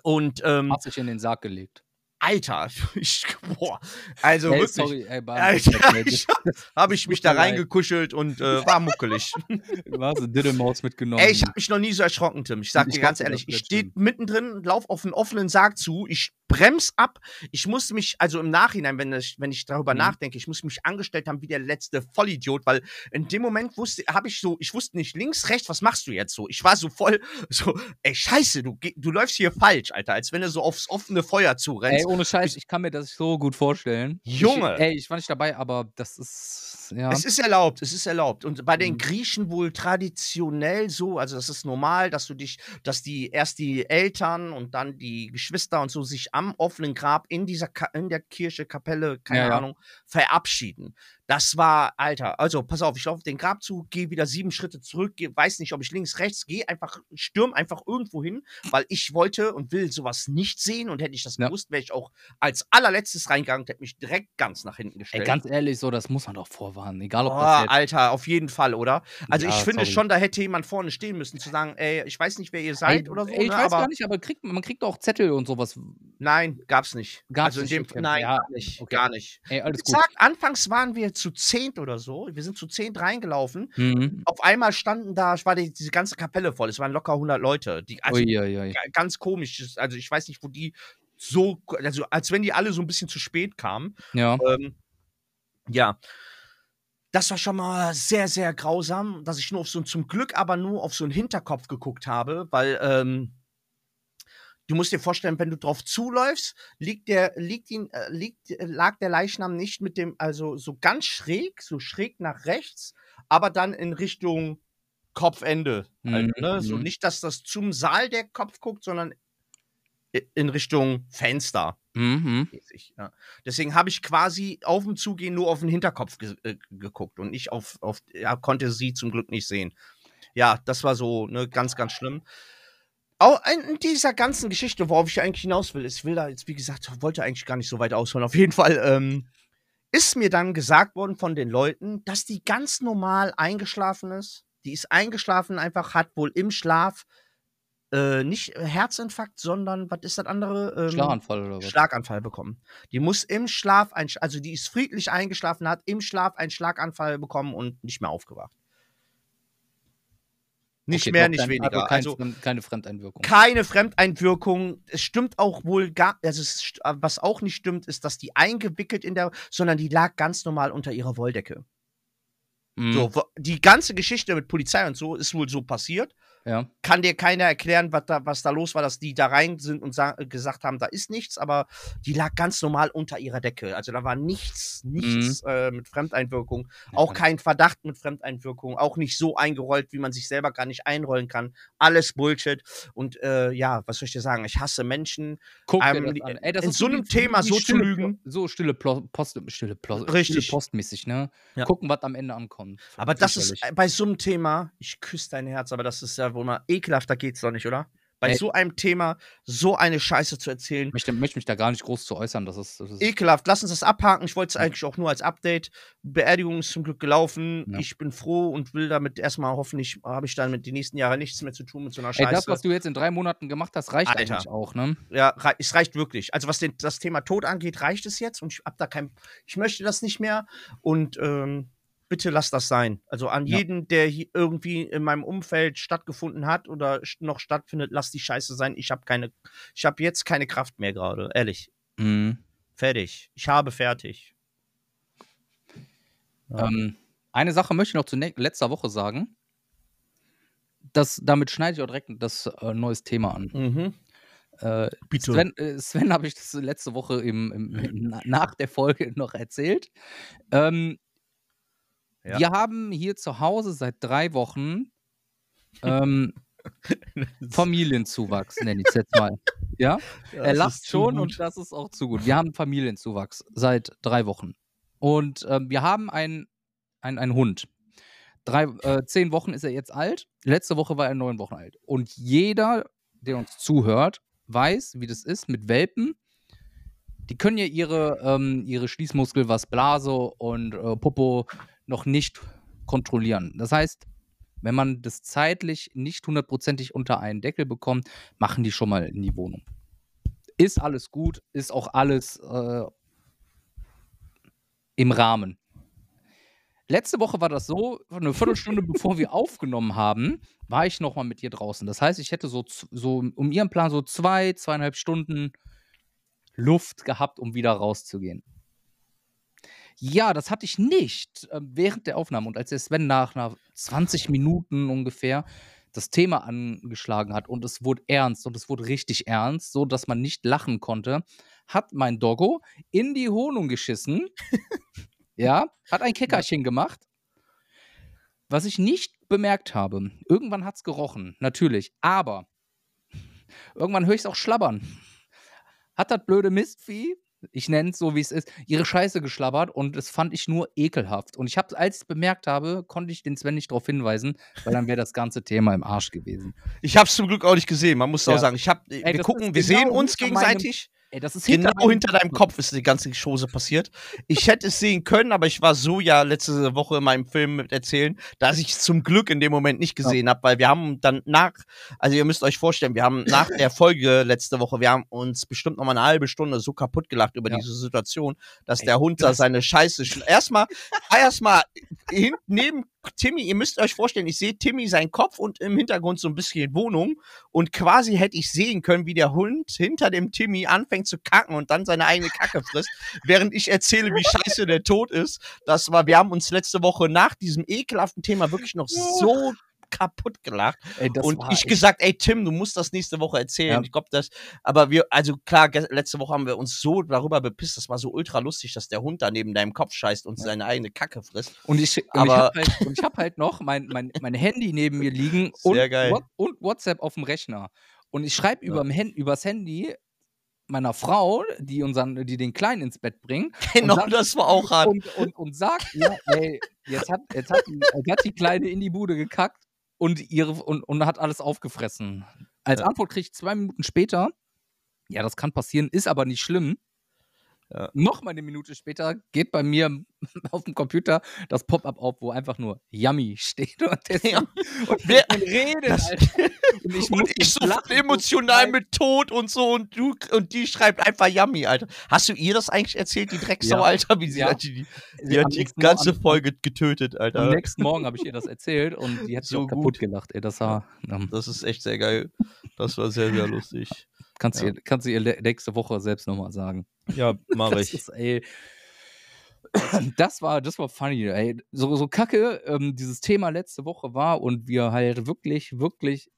Und ähm, Hat sich in den Sarg gelegt. Alter, ich, boah, also ey, wirklich. sorry, ey, Alter, ich, habe ich mich da reingekuschelt und äh, war muckelig. Was? Diddelmaus mitgenommen. Ey, ich habe mich noch nie so erschrocken, Tim. Ich sag Ich dir ganz ehrlich, ich stehe mittendrin, lauf auf einen offenen Sarg zu, ich brems ab. Ich musste mich, also im Nachhinein, wenn ich, wenn ich darüber Mhm. nachdenke, ich muss mich angestellt haben wie der letzte Vollidiot, weil in dem Moment wusste, habe ich so, ich wusste nicht links, rechts, was machst du jetzt so? Ich war so voll, so, ey, scheiße, du, du läufst hier falsch, Alter, als wenn du so aufs offene Feuer Ey, zurennst. Ohne Scheiß, ich kann mir das so gut vorstellen. Junge. Ich, ey, ich war nicht dabei, aber das ist. Ja. Es ist erlaubt, es ist erlaubt. Und bei den Mhm. Griechen wohl traditionell so, also das ist normal, dass du dich, dass die erst die Eltern und dann die Geschwister und so sich am offenen Grab in dieser in der Kirche, Kapelle, keine ja. Ahnung, verabschieden. Das war, Alter, also pass auf, ich laufe den Grab zu, gehe wieder sieben Schritte zurück, geh, weiß nicht, ob ich links, rechts gehe, einfach, stürm einfach irgendwo hin, weil ich wollte und will sowas nicht sehen und hätte ich das Ja. gewusst, wäre ich auch als allerletztes reingegangen und hätte mich direkt ganz nach hinten Ey, gestellt. ganz ehrlich, so, das muss man doch vorwarnen. Egal, ob Oh, das jetzt. Alter, auf jeden Fall, oder? Also Ja, ich finde sorry. schon, da hätte jemand vorne stehen müssen, zu sagen, ey, ich weiß nicht, wer ihr seid ey, oder so, ey, ich ne, weiß aber gar nicht, aber kriegt, man kriegt auch Zettel und sowas. nein, gab's nicht. Gab's also in nicht, dem okay. nein, Ja, gar nicht, okay. gar nicht. Ey, alles Wie gut. gesagt, anfangs waren wir zu zehnt oder so. Wir sind zu zehnt reingelaufen. Mhm. Auf einmal standen da, war die, diese ganze Kapelle voll. Es waren locker 100 Leute. Die, also Uiuiui. ga- ganz komisch. Also ich weiß nicht, wo die so, also als wenn die alle so ein bisschen zu spät kamen. Ja. Ähm, ja. Das war schon mal sehr, sehr grausam, dass ich nur auf so zum Glück aber nur auf so einen Hinterkopf geguckt habe, weil ähm, du musst dir vorstellen, wenn du drauf zuläufst, liegt der, liegt ihn, äh, liegt, äh, lag der Leichnam nicht mit dem, also so ganz schräg, so schräg nach rechts, aber dann in Richtung Kopfende. Mhm, ne? So mhm. nicht, dass das zum Saal der Kopf guckt, sondern in Richtung Fenster Mhm. Ja. Deswegen habe ich quasi auf dem Zugehen nur auf den Hinterkopf ge äh, geguckt und nicht auf, auf, ja, konnte sie zum Glück nicht sehen. Ja, das war so ne, ganz, ganz schlimm. Auch in dieser ganzen Geschichte, worauf ich eigentlich hinaus will, ich will da jetzt, wie gesagt, wollte eigentlich gar nicht so weit ausholen. Auf jeden Fall ähm, ist mir dann gesagt worden von den Leuten, dass die ganz normal eingeschlafen ist. Die ist eingeschlafen, einfach hat wohl im Schlaf äh, nicht Herzinfarkt, sondern was ist das andere? Ähm, Schlaganfall oder was? Schlaganfall bekommen. Die muss im Schlaf, ein, also die ist friedlich eingeschlafen, hat im Schlaf einen Schlaganfall bekommen und nicht mehr aufgewacht. Nicht Okay, mehr, nicht kein- weniger. Kein, Also keine Fremdeinwirkung. keine Fremdeinwirkung. Es stimmt auch wohl gar, also es, st- was auch nicht stimmt, ist, dass die eingewickelt in der, sondern die lag ganz normal unter ihrer Wolldecke. Mhm. So, die ganze Geschichte mit Polizei und so ist wohl so passiert. Ja. Kann dir keiner erklären, was da, was da los war, dass die da rein sind und sa- gesagt haben, da ist nichts, aber die lag ganz normal unter ihrer Decke. Also da war nichts, nichts äh, mit Fremdeinwirkung. Auch kein Verdacht mit Fremdeinwirkung. Auch nicht so eingerollt, wie man sich selber gar nicht einrollen kann. Alles Bullshit. Und äh, ja, was soll ich dir sagen? Ich hasse Menschen. Guck dir Ähm, das die- an. Ey, das in so einem Thema so zu lügen. So stille Post, stille, Plo Richtig. stille postmäßig, ne? Ja. Gucken, was am Ende ankommt. Aber das ist äh, bei so einem Thema, ich küsse dein Herz, aber das ist ja mal ekelhafter geht's doch nicht, oder? Bei Ey. so einem Thema so eine Scheiße zu erzählen. Ich möchte, möchte mich da gar nicht groß zu äußern. Das ist, das ist Ekelhaft, lass uns das abhaken. Ich wollte es Ja. eigentlich auch nur als Update. Beerdigung ist zum Glück gelaufen. Ja. Ich bin froh und will damit erstmal hoffentlich, habe ich dann mit die nächsten Jahre nichts mehr zu tun mit so einer Ey, Scheiße. das, was du jetzt in drei Monaten gemacht hast, reicht Alter. eigentlich auch, ne? ja, rei es reicht wirklich. Also was den, das Thema Tod angeht, reicht es jetzt und ich hab da kein, ich möchte das nicht mehr und ähm, bitte lass das sein. Also an Ja. jeden, der hier irgendwie in meinem Umfeld stattgefunden hat oder noch stattfindet, lass die Scheiße sein. Ich habe keine, ich habe jetzt keine Kraft mehr gerade, ehrlich. Mhm. Fertig. Ich habe fertig. Ja. Ähm, eine Sache möchte ich noch zu ne letzter Woche sagen. Das, damit schneide ich auch direkt das äh, neues Thema an. Mhm. Äh, Bitte. Sven, äh, Sven habe ich das letzte Woche im, im, im, na- nach der Folge noch erzählt. Ähm, Ja. Wir haben hier zu Hause seit drei Wochen ähm, Familienzuwachs, nenne ich es jetzt mal. Ja, Ja, er lacht schon gut. und das ist auch zu gut. Wir haben Familienzuwachs seit drei Wochen. Und ähm, wir haben einen ein Hund. Drei, äh, zehn Wochen ist er jetzt alt. Letzte Woche war er neun Wochen alt. Und jeder, der uns zuhört, weiß, wie das ist mit Welpen. Die können ja ihre, ähm, ihre Schließmuskel, was Blase und äh, Popo, noch nicht kontrollieren. Das heißt, wenn man das zeitlich nicht hundertprozentig unter einen Deckel bekommt, machen die schon mal in die Wohnung. Ist alles gut, ist auch alles äh, im Rahmen. Letzte Woche war das so, eine Viertelstunde bevor wir aufgenommen haben, war ich nochmal mit ihr draußen. Das heißt, ich hätte so, so um ihren Plan so zwei, zweieinhalb Stunden Luft gehabt, um wieder rauszugehen. Ja, das hatte ich nicht äh, während der Aufnahme. Und als der Sven nach, nach 20 Minuten ungefähr das Thema angeschlagen hat und es wurde ernst und es wurde richtig ernst, so dass man nicht lachen konnte, hat mein Doggo in die Wohnung geschissen. ja, hat ein Keckerchen gemacht. Was ich nicht bemerkt habe, irgendwann hat es gerochen, natürlich, aber irgendwann höre ich es auch schlabbern. Hat das blöde Mistvieh, ich nenne es so, wie es ist, ihre Scheiße geschlabbert und das fand ich nur ekelhaft. Und ich habe, als ich es bemerkt habe, konnte ich den Sven nicht darauf hinweisen, weil dann wäre das ganze Thema im Arsch gewesen. Ich hab's zum Glück auch nicht gesehen, man muss Ja. auch sagen. Ich hab, wir das gucken, wir sehen genau uns hinter meinem- gegenseitig. Ey, das ist Genau meinem- hinter deinem Kopf ist die ganze Chose passiert. Ich hätte es sehen können, aber ich war so ja letzte Woche in meinem Film mit erzählen, dass ich es zum Glück in dem Moment nicht gesehen habe, weil wir haben dann nach, also ihr müsst euch vorstellen, wir haben nach der Folge letzte Woche, wir haben uns bestimmt noch mal eine halbe Stunde so kaputt gelacht über Ja. diese Situation, dass Ey, der Hund da seine Scheiße erstmal erstmal hinten neben Timmy, ihr müsst euch vorstellen, ich sehe Timmy seinen Kopf und im Hintergrund so ein bisschen Wohnung und quasi hätte ich sehen können, wie der Hund hinter dem Timmy anfängt zu kacken und dann seine eigene Kacke frisst, während ich erzähle, wie scheiße der Tod ist. Das war, wir haben uns letzte Woche nach diesem ekelhaften Thema wirklich noch so kaputt gelacht. Ey, und ich echt- gesagt, ey Tim, du musst das nächste Woche erzählen. Ja. Ich glaube, das, aber wir, also klar, letzte Woche haben wir uns so darüber bepisst, das war so ultra lustig, dass der Hund da neben deinem Kopf scheißt und seine eigene Kacke frisst. Und ich, und ich habe halt, und ich hab halt noch mein, mein, mein Handy neben mir liegen und. What- und WhatsApp auf dem Rechner. Und ich schreibe Ja. über übers Handy meiner Frau, die, unseren, die den Kleinen ins Bett bringt, Genau, dann- das war auch hart. und, und, und sagt, ja, ey, jetzt hat, jetzt, hat jetzt hat die Kleine in die Bude gekackt und, ihre, und, und hat alles aufgefressen. Als Ja. Antwort kriege ich zwei Minuten später, ja, das kann passieren, ist aber nicht schlimm. Ja. Noch mal eine Minute später geht bei mir auf dem Computer das Pop-up auf, wo einfach nur Yummy steht. Und, das, Ja. und wir reden. Und ich, Und ich so emotional mit Tod und so und du und die schreibt einfach Yummy, Alter. Hast du ihr das eigentlich erzählt, die Drecksau, Ja. Alter? Wie sie Ja. hat die, die hat die ganze Morgen- Folge getötet, Alter. Am nächsten Morgen habe ich ihr das erzählt und die hat sich So auch kaputt gut. gelacht. Ey, das war, ähm, Das ist echt sehr geil. Das war sehr, sehr lustig. Kannst, Ja. du ihr, kannst du ihr nächste Woche selbst nochmal sagen. Ja, mache Das ist, ey, das war, das war funny, ey. So, so kacke ähm, dieses Thema letzte Woche war und wir halt wirklich, wirklich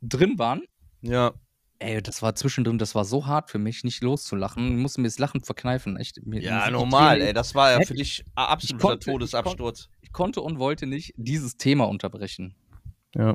drin waren. Ja, Ey, das war zwischendrin, das war so hart für mich, nicht loszulachen. Ich musste mir das Lachen verkneifen. Echt, mir, ja, normal, ey. Das war ja für dich absoluter konnte- ich Todesabsturz. Ich konnte und wollte nicht dieses Thema unterbrechen. Ja.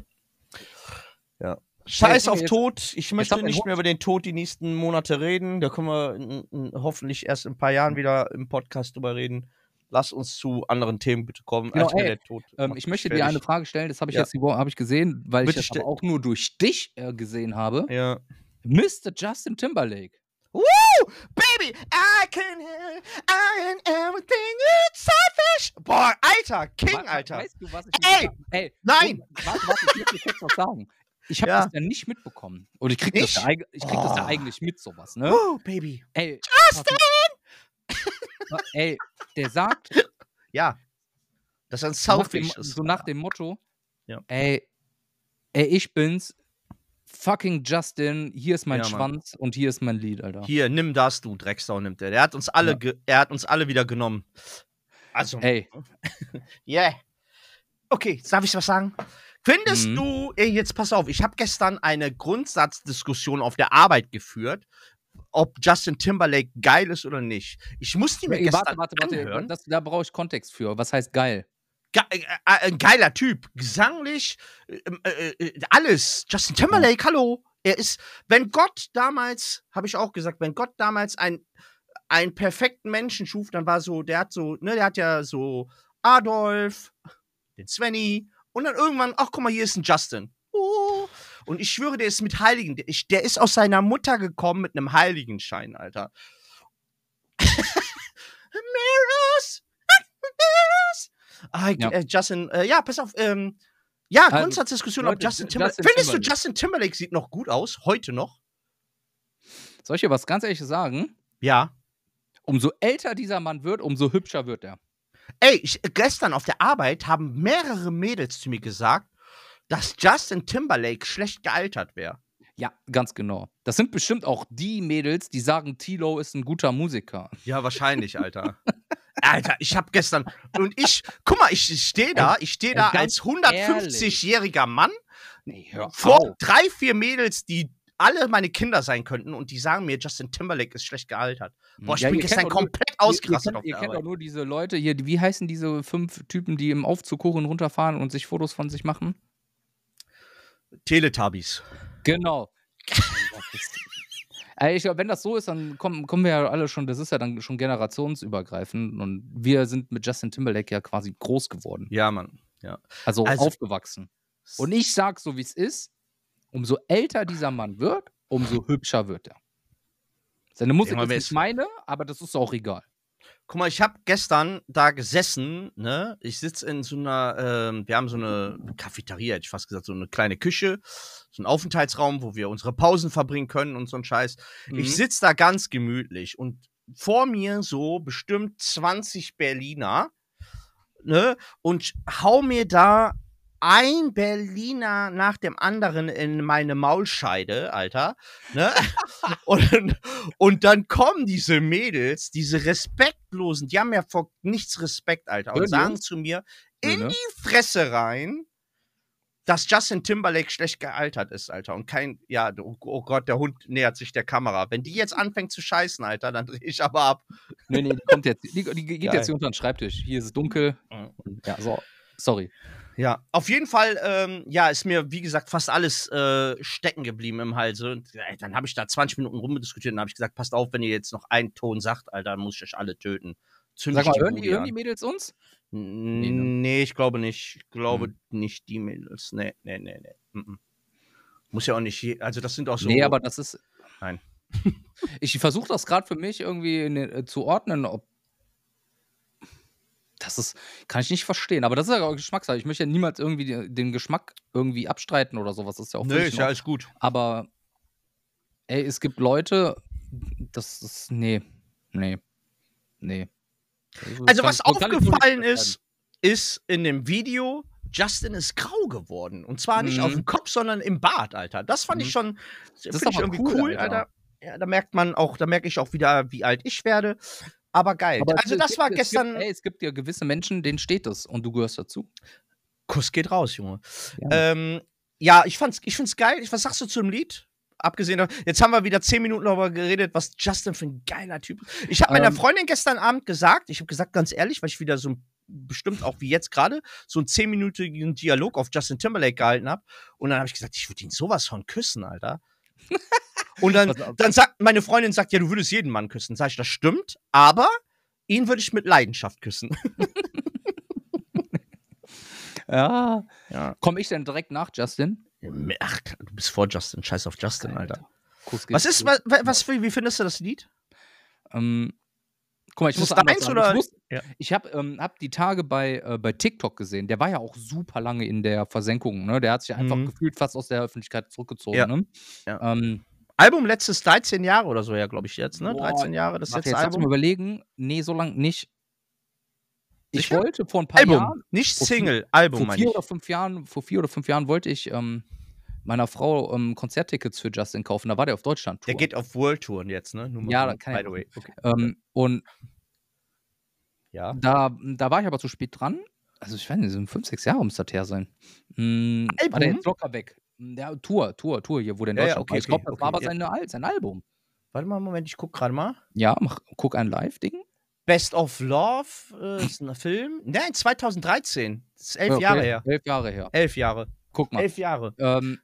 Ja. Scheiß auf Tod. Ich möchte nicht mehr über den Tod die nächsten Monate reden. Da können wir hoffentlich erst in ein paar Jahren wieder im Podcast drüber reden. Lass uns zu anderen Themen bitte kommen. Genau, ey, Ähm, ich möchte dir eine Frage stellen, das habe ich Ja. jetzt die Woche ich gesehen, weil Bitte ich das auch nur durch dich äh, gesehen habe. Ja. Mr. Justin Timberlake. Woo! Baby, I can hear, I am everything it's selfish. Boah, Alter, King, Alter. Weißt du, was ich Ey! Ey, Nein! Warte, warte, ich muss dir kurz was sagen. Ich habe Ja. das ja nicht mitbekommen. Und ich krieg, das Nicht? ja, ich krieg das ja Oh. eigentlich mit, sowas, ne? Woo, Baby. Ey, Justin! Ey, der sagt, Ja. Das ist ein so selfish. ist. so nach dem Motto, Ja. ey, ey, ich bin's, fucking Justin, hier ist mein Ja. Schwanz und hier ist mein Lied, Alter. Hier, nimm das, du Drecksau, nimmt er. Der hat uns alle, er hat uns alle wieder genommen. Also, Ey, yeah. Okay, darf ich was sagen? Findest Mhm. du, ey, jetzt pass auf, ich habe gestern eine Grundsatzdiskussion auf der Arbeit geführt, ob Justin Timberlake geil ist oder nicht. Ich musste mir ey, gestern warte, warte, warte, anhören. das, da brauche ich Kontext für. Was heißt geil? Ge äh, äh, ein geiler Typ. Gesanglich, äh, äh, alles. Justin Timberlake, ja. hallo. Er ist, wenn Gott damals, habe ich auch gesagt, wenn Gott damals ein, einen perfekten Menschen schuf, dann war so, der hat so, ne, der hat ja so Adolf, den Svenny und dann irgendwann, ach guck mal, hier ist ein Justin. Oh. Und ich schwöre, der ist mit Heiligen, der, der ist aus seiner Mutter gekommen mit einem Heiligenschein, Alter. Mirrors! Ah, ja. Äh, Justin, äh, ja, pass auf, ähm, ja, also, Grundsatzdiskussion, ob Justin Timberlake. Justin Findest Timberlake. du, Justin Timberlake sieht noch gut aus, heute noch? Soll ich dir was ganz ehrliches sagen? Ja. Umso älter dieser Mann wird, umso hübscher wird er. Ey, ich, gestern auf der Arbeit haben mehrere Mädels zu mir gesagt, dass Justin Timberlake schlecht gealtert wäre. Ja, ganz genau. Das sind bestimmt auch die Mädels, die sagen, Tilo ist ein guter Musiker. Ja, wahrscheinlich, Alter. Alter, ich hab gestern und ich, guck mal, ich stehe da, ich stehe da als 150-jähriger Mann nee, vor auf. drei, vier Mädels, die alle meine Kinder sein könnten und die sagen mir, Justin Timberlake ist schlecht gealtert. Boah, ich ja, bin gestern komplett nur, ausgerastet. Ihr, ihr, kennt, ihr kennt doch nur diese Leute hier, wie heißen diese fünf Typen, die im Aufzug hoch und runter fahren und sich Fotos von sich machen? Teletubbies. Genau. ich glaube, wenn das so ist, dann kommen, kommen wir ja alle schon, das ist ja dann schon generationsübergreifend und wir sind mit Justin Timberlake ja quasi groß geworden. Ja, Mann. Ja. Also, also aufgewachsen. Und ich sag so, wie es ist, umso älter dieser Mann wird, umso hübscher wird er. Seine Musik ist nicht meine, aber das ist auch egal. Guck mal, ich habe gestern da gesessen, ne? Ich sitze in so einer, ähm, wir haben so eine Cafeteria, hätte ich fast gesagt, so eine kleine Küche, so ein Aufenthaltsraum, wo wir unsere Pausen verbringen können und so ein Scheiß. Mhm. Ich sitze da ganz gemütlich und vor mir so bestimmt 20 Berliner, ne? Und hau mir da ein Berliner nach dem anderen in meine Maulscheide, Alter. Ne? und, und dann kommen diese Mädels, diese respektlosen, die haben ja vor nichts Respekt, Alter, und sagen zu mir in die Fresse rein, dass Justin Timberlake schlecht gealtert ist, Alter. Und kein, ja, oh, oh, Gott, der Hund nähert sich der Kamera. Wenn die jetzt anfängt zu scheißen, Alter, dann drehe ich aber ab. Nee, nee, die kommt jetzt, die, die geht Geil. jetzt hier unter den Schreibtisch. Hier ist es dunkel. Mhm. Ja, so, sorry. Ja, auf jeden Fall, ähm, ja, ist mir, wie gesagt, fast alles äh, stecken geblieben im Halse. Und äh, dann habe ich da 20 Minuten rumdiskutiert und habe ich gesagt, passt auf, wenn ihr jetzt noch einen Ton sagt, Alter, dann muss ich euch alle töten. Zünd Sag mal, hören die, hören die, Mädels uns? Nee, ne? nee, ich glaube nicht. Ich glaube hm. nicht die Mädels. Nee, nee, nee, nee. Mm -mm. Muss ja auch nicht, also das sind auch so. Nee, aber das ist. Nein. ich versuche das gerade für mich irgendwie äh, zu ordnen, ob das ist, kann ich nicht verstehen. Aber das ist ja auch Geschmackssache. Ich möchte ja niemals irgendwie den Geschmack irgendwie abstreiten oder sowas. Das ist ja auch Nö, ist ja alles gut. Aber, ey, es gibt Leute, das ist, nee, nee, nee. Also, also was aufgefallen ist, ist in dem Video, Justin ist grau geworden. Und zwar nicht mhm. auf dem Kopf, sondern im Bart, Alter. Das fand mhm. ich schon das ist ich irgendwie cool, cool Alter. Alter. Ja, da merkt man auch, da merke ich auch wieder, wie alt ich werde. Aber geil. Aber also, das gibt, war gestern. Es gibt, ey, es gibt ja gewisse Menschen, denen steht das und du gehörst dazu. Kuss geht raus, Junge. Ja, ähm, ja ich, fand's, ich find's geil. Was sagst du zum Lied? Abgesehen davon, jetzt haben wir wieder zehn Minuten darüber geredet, was Justin für ein geiler Typ ist. Ich habe meiner ähm, Freundin gestern Abend gesagt, ich habe gesagt, ganz ehrlich, weil ich wieder so bestimmt auch wie jetzt gerade so einen zehnminütigen Dialog auf Justin Timberlake gehalten habe. Und dann habe ich gesagt, ich würde ihn sowas von küssen, Alter. Und dann, dann sagt meine Freundin sagt, ja, du würdest jeden Mann küssen. Sag ich, das stimmt, aber ihn würde ich mit Leidenschaft küssen. ja. ja. Komme ich denn direkt nach Justin? Ach, du bist vor Justin. Scheiß auf Justin, Alter. Was ist, was, was, wie findest du das Lied? Ähm, guck mal, ich muss eins oder? Ich, ja. ich habe ähm, hab die Tage bei, äh, bei TikTok gesehen. Der war ja auch super lange in der Versenkung. Ne? Der hat sich einfach mhm. gefühlt fast aus der Öffentlichkeit zurückgezogen. Ja. Ne? Ja. Ähm, Album letztes 13 Jahre oder so, ja, glaube ich jetzt, ne? Boah, 13 Jahre, das letzte jetzt Album. Mal überlegen, nee, so lange nicht. Ich Sicher? wollte vor ein paar Album, Jahren. Nicht Single, vier, Album, vor vier oder fünf Jahren, Vor vier oder fünf Jahren wollte ich ähm, meiner Frau ähm, Konzerttickets für Justin kaufen. Da war der auf Deutschland. -Tour. Der geht auf World Touren jetzt, ne? Nur ja, kann by the way. Okay. Ähm, und ja. Da, da war ich aber zu spät dran. Also ich weiß nicht, so fünf, sechs Jahre muss das her sein. Hm, Album? War der jetzt locker weg. Der Tour, Tour, Tour hier, wo der in Deutschland ja, okay, war. Ich glaube, das okay, war aber ja. seine, sein Album. Warte mal, Moment, ich guck gerade mal. Ja, mach, guck ein Live-Ding. Best of Love äh, ist ein Film. Nein, 2013. Das ist elf Okay, Jahre her. Elf Jahre her. Elf Jahre. Guck mal. Elf Jahre. Ähm,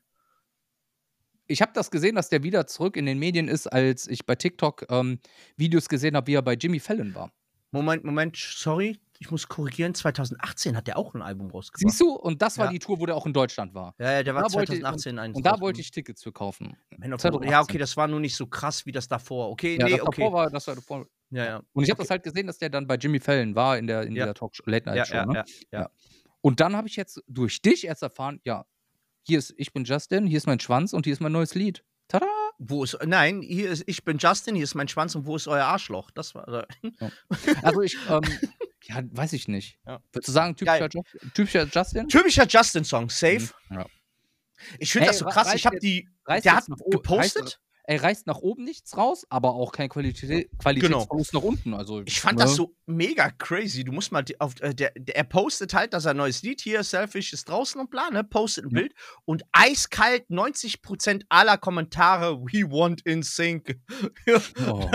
ich habe das gesehen, dass der wieder zurück in den Medien ist, als ich bei TikTok ähm, Videos gesehen habe, wie er bei Jimmy Fallon war. Moment, Moment, sorry. Ich muss korrigieren. 2018 hat der auch ein Album rausgebracht. Siehst du? Und das war Ja. die Tour, wo der auch in Deutschland war. Ja, ja, der war Da wollte ich- 2018 eins Und da rausgekommen. wollte ich Tickets für kaufen. Man of- 2018. Ja, okay, das war nur nicht so krass wie das davor. Okay, Ja, nee, das okay. davor war, das war davor. ja, ja. Und ich habe das halt gesehen, dass der dann bei Jimmy Fallon war in der, in Ja. der Talk Late Night Ja, Show. ja, ne? ja. Und dann habe ich jetzt durch dich erst erfahren, ja, hier ist Ich bin Justin, hier ist mein Schwanz und hier ist mein neues Lied. Tada! Wo ist, nein, hier ist, ich bin Justin, hier ist mein Schwanz und wo ist euer Arschloch? Das war. Also ich, ähm, ja, weiß ich nicht. Ja. Würdest du sagen, typischer, Geil. Typischer Justin? Typischer Justin-Song, safe. Ja. Ich finde das so krass. Ich habe die. Der hat gepostet. Er reißt nach oben nichts raus, aber auch kein Qualität, Qualitätsverlust nach unten. Also, Genau. Ich fand ne? das so mega crazy. Du musst mal die- auf äh, der, der er postet halt, dass er ein neues Lied hier Selfish ist draußen und bla, ne? Postet ein Ja. Bild und eiskalt 90% aller Kommentare we want in sync. Oh.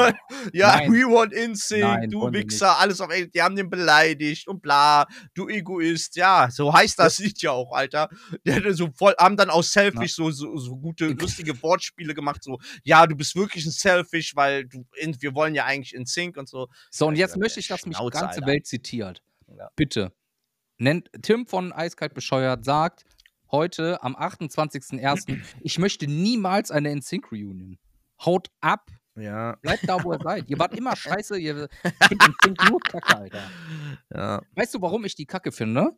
ja, Nein. we want in sync, Nein, du Wichser, alles auf die haben den beleidigt und bla, du Egoist. Ja, so heißt das Lied ja auch, Alter. Der hat so voll haben dann aus Selfish so, so so gute lustige Wortspiele gemacht so, ja, du bist wirklich ein Selfish, weil du in, wir wollen ja eigentlich in sync und so. So, und jetzt Alter, möchte ich, dass mich die ganze Alter. Welt zitiert. Ja. Bitte. Nennt, Tim von Eiskalt bescheuert sagt heute am 28.01. ich möchte niemals eine NSYNC-Reunion. Haut ab, Ja, bleibt da, wo ihr seid. Ihr wart immer scheiße, ihr findet nur Kacke, Alter. ja. Weißt du, warum ich die Kacke finde?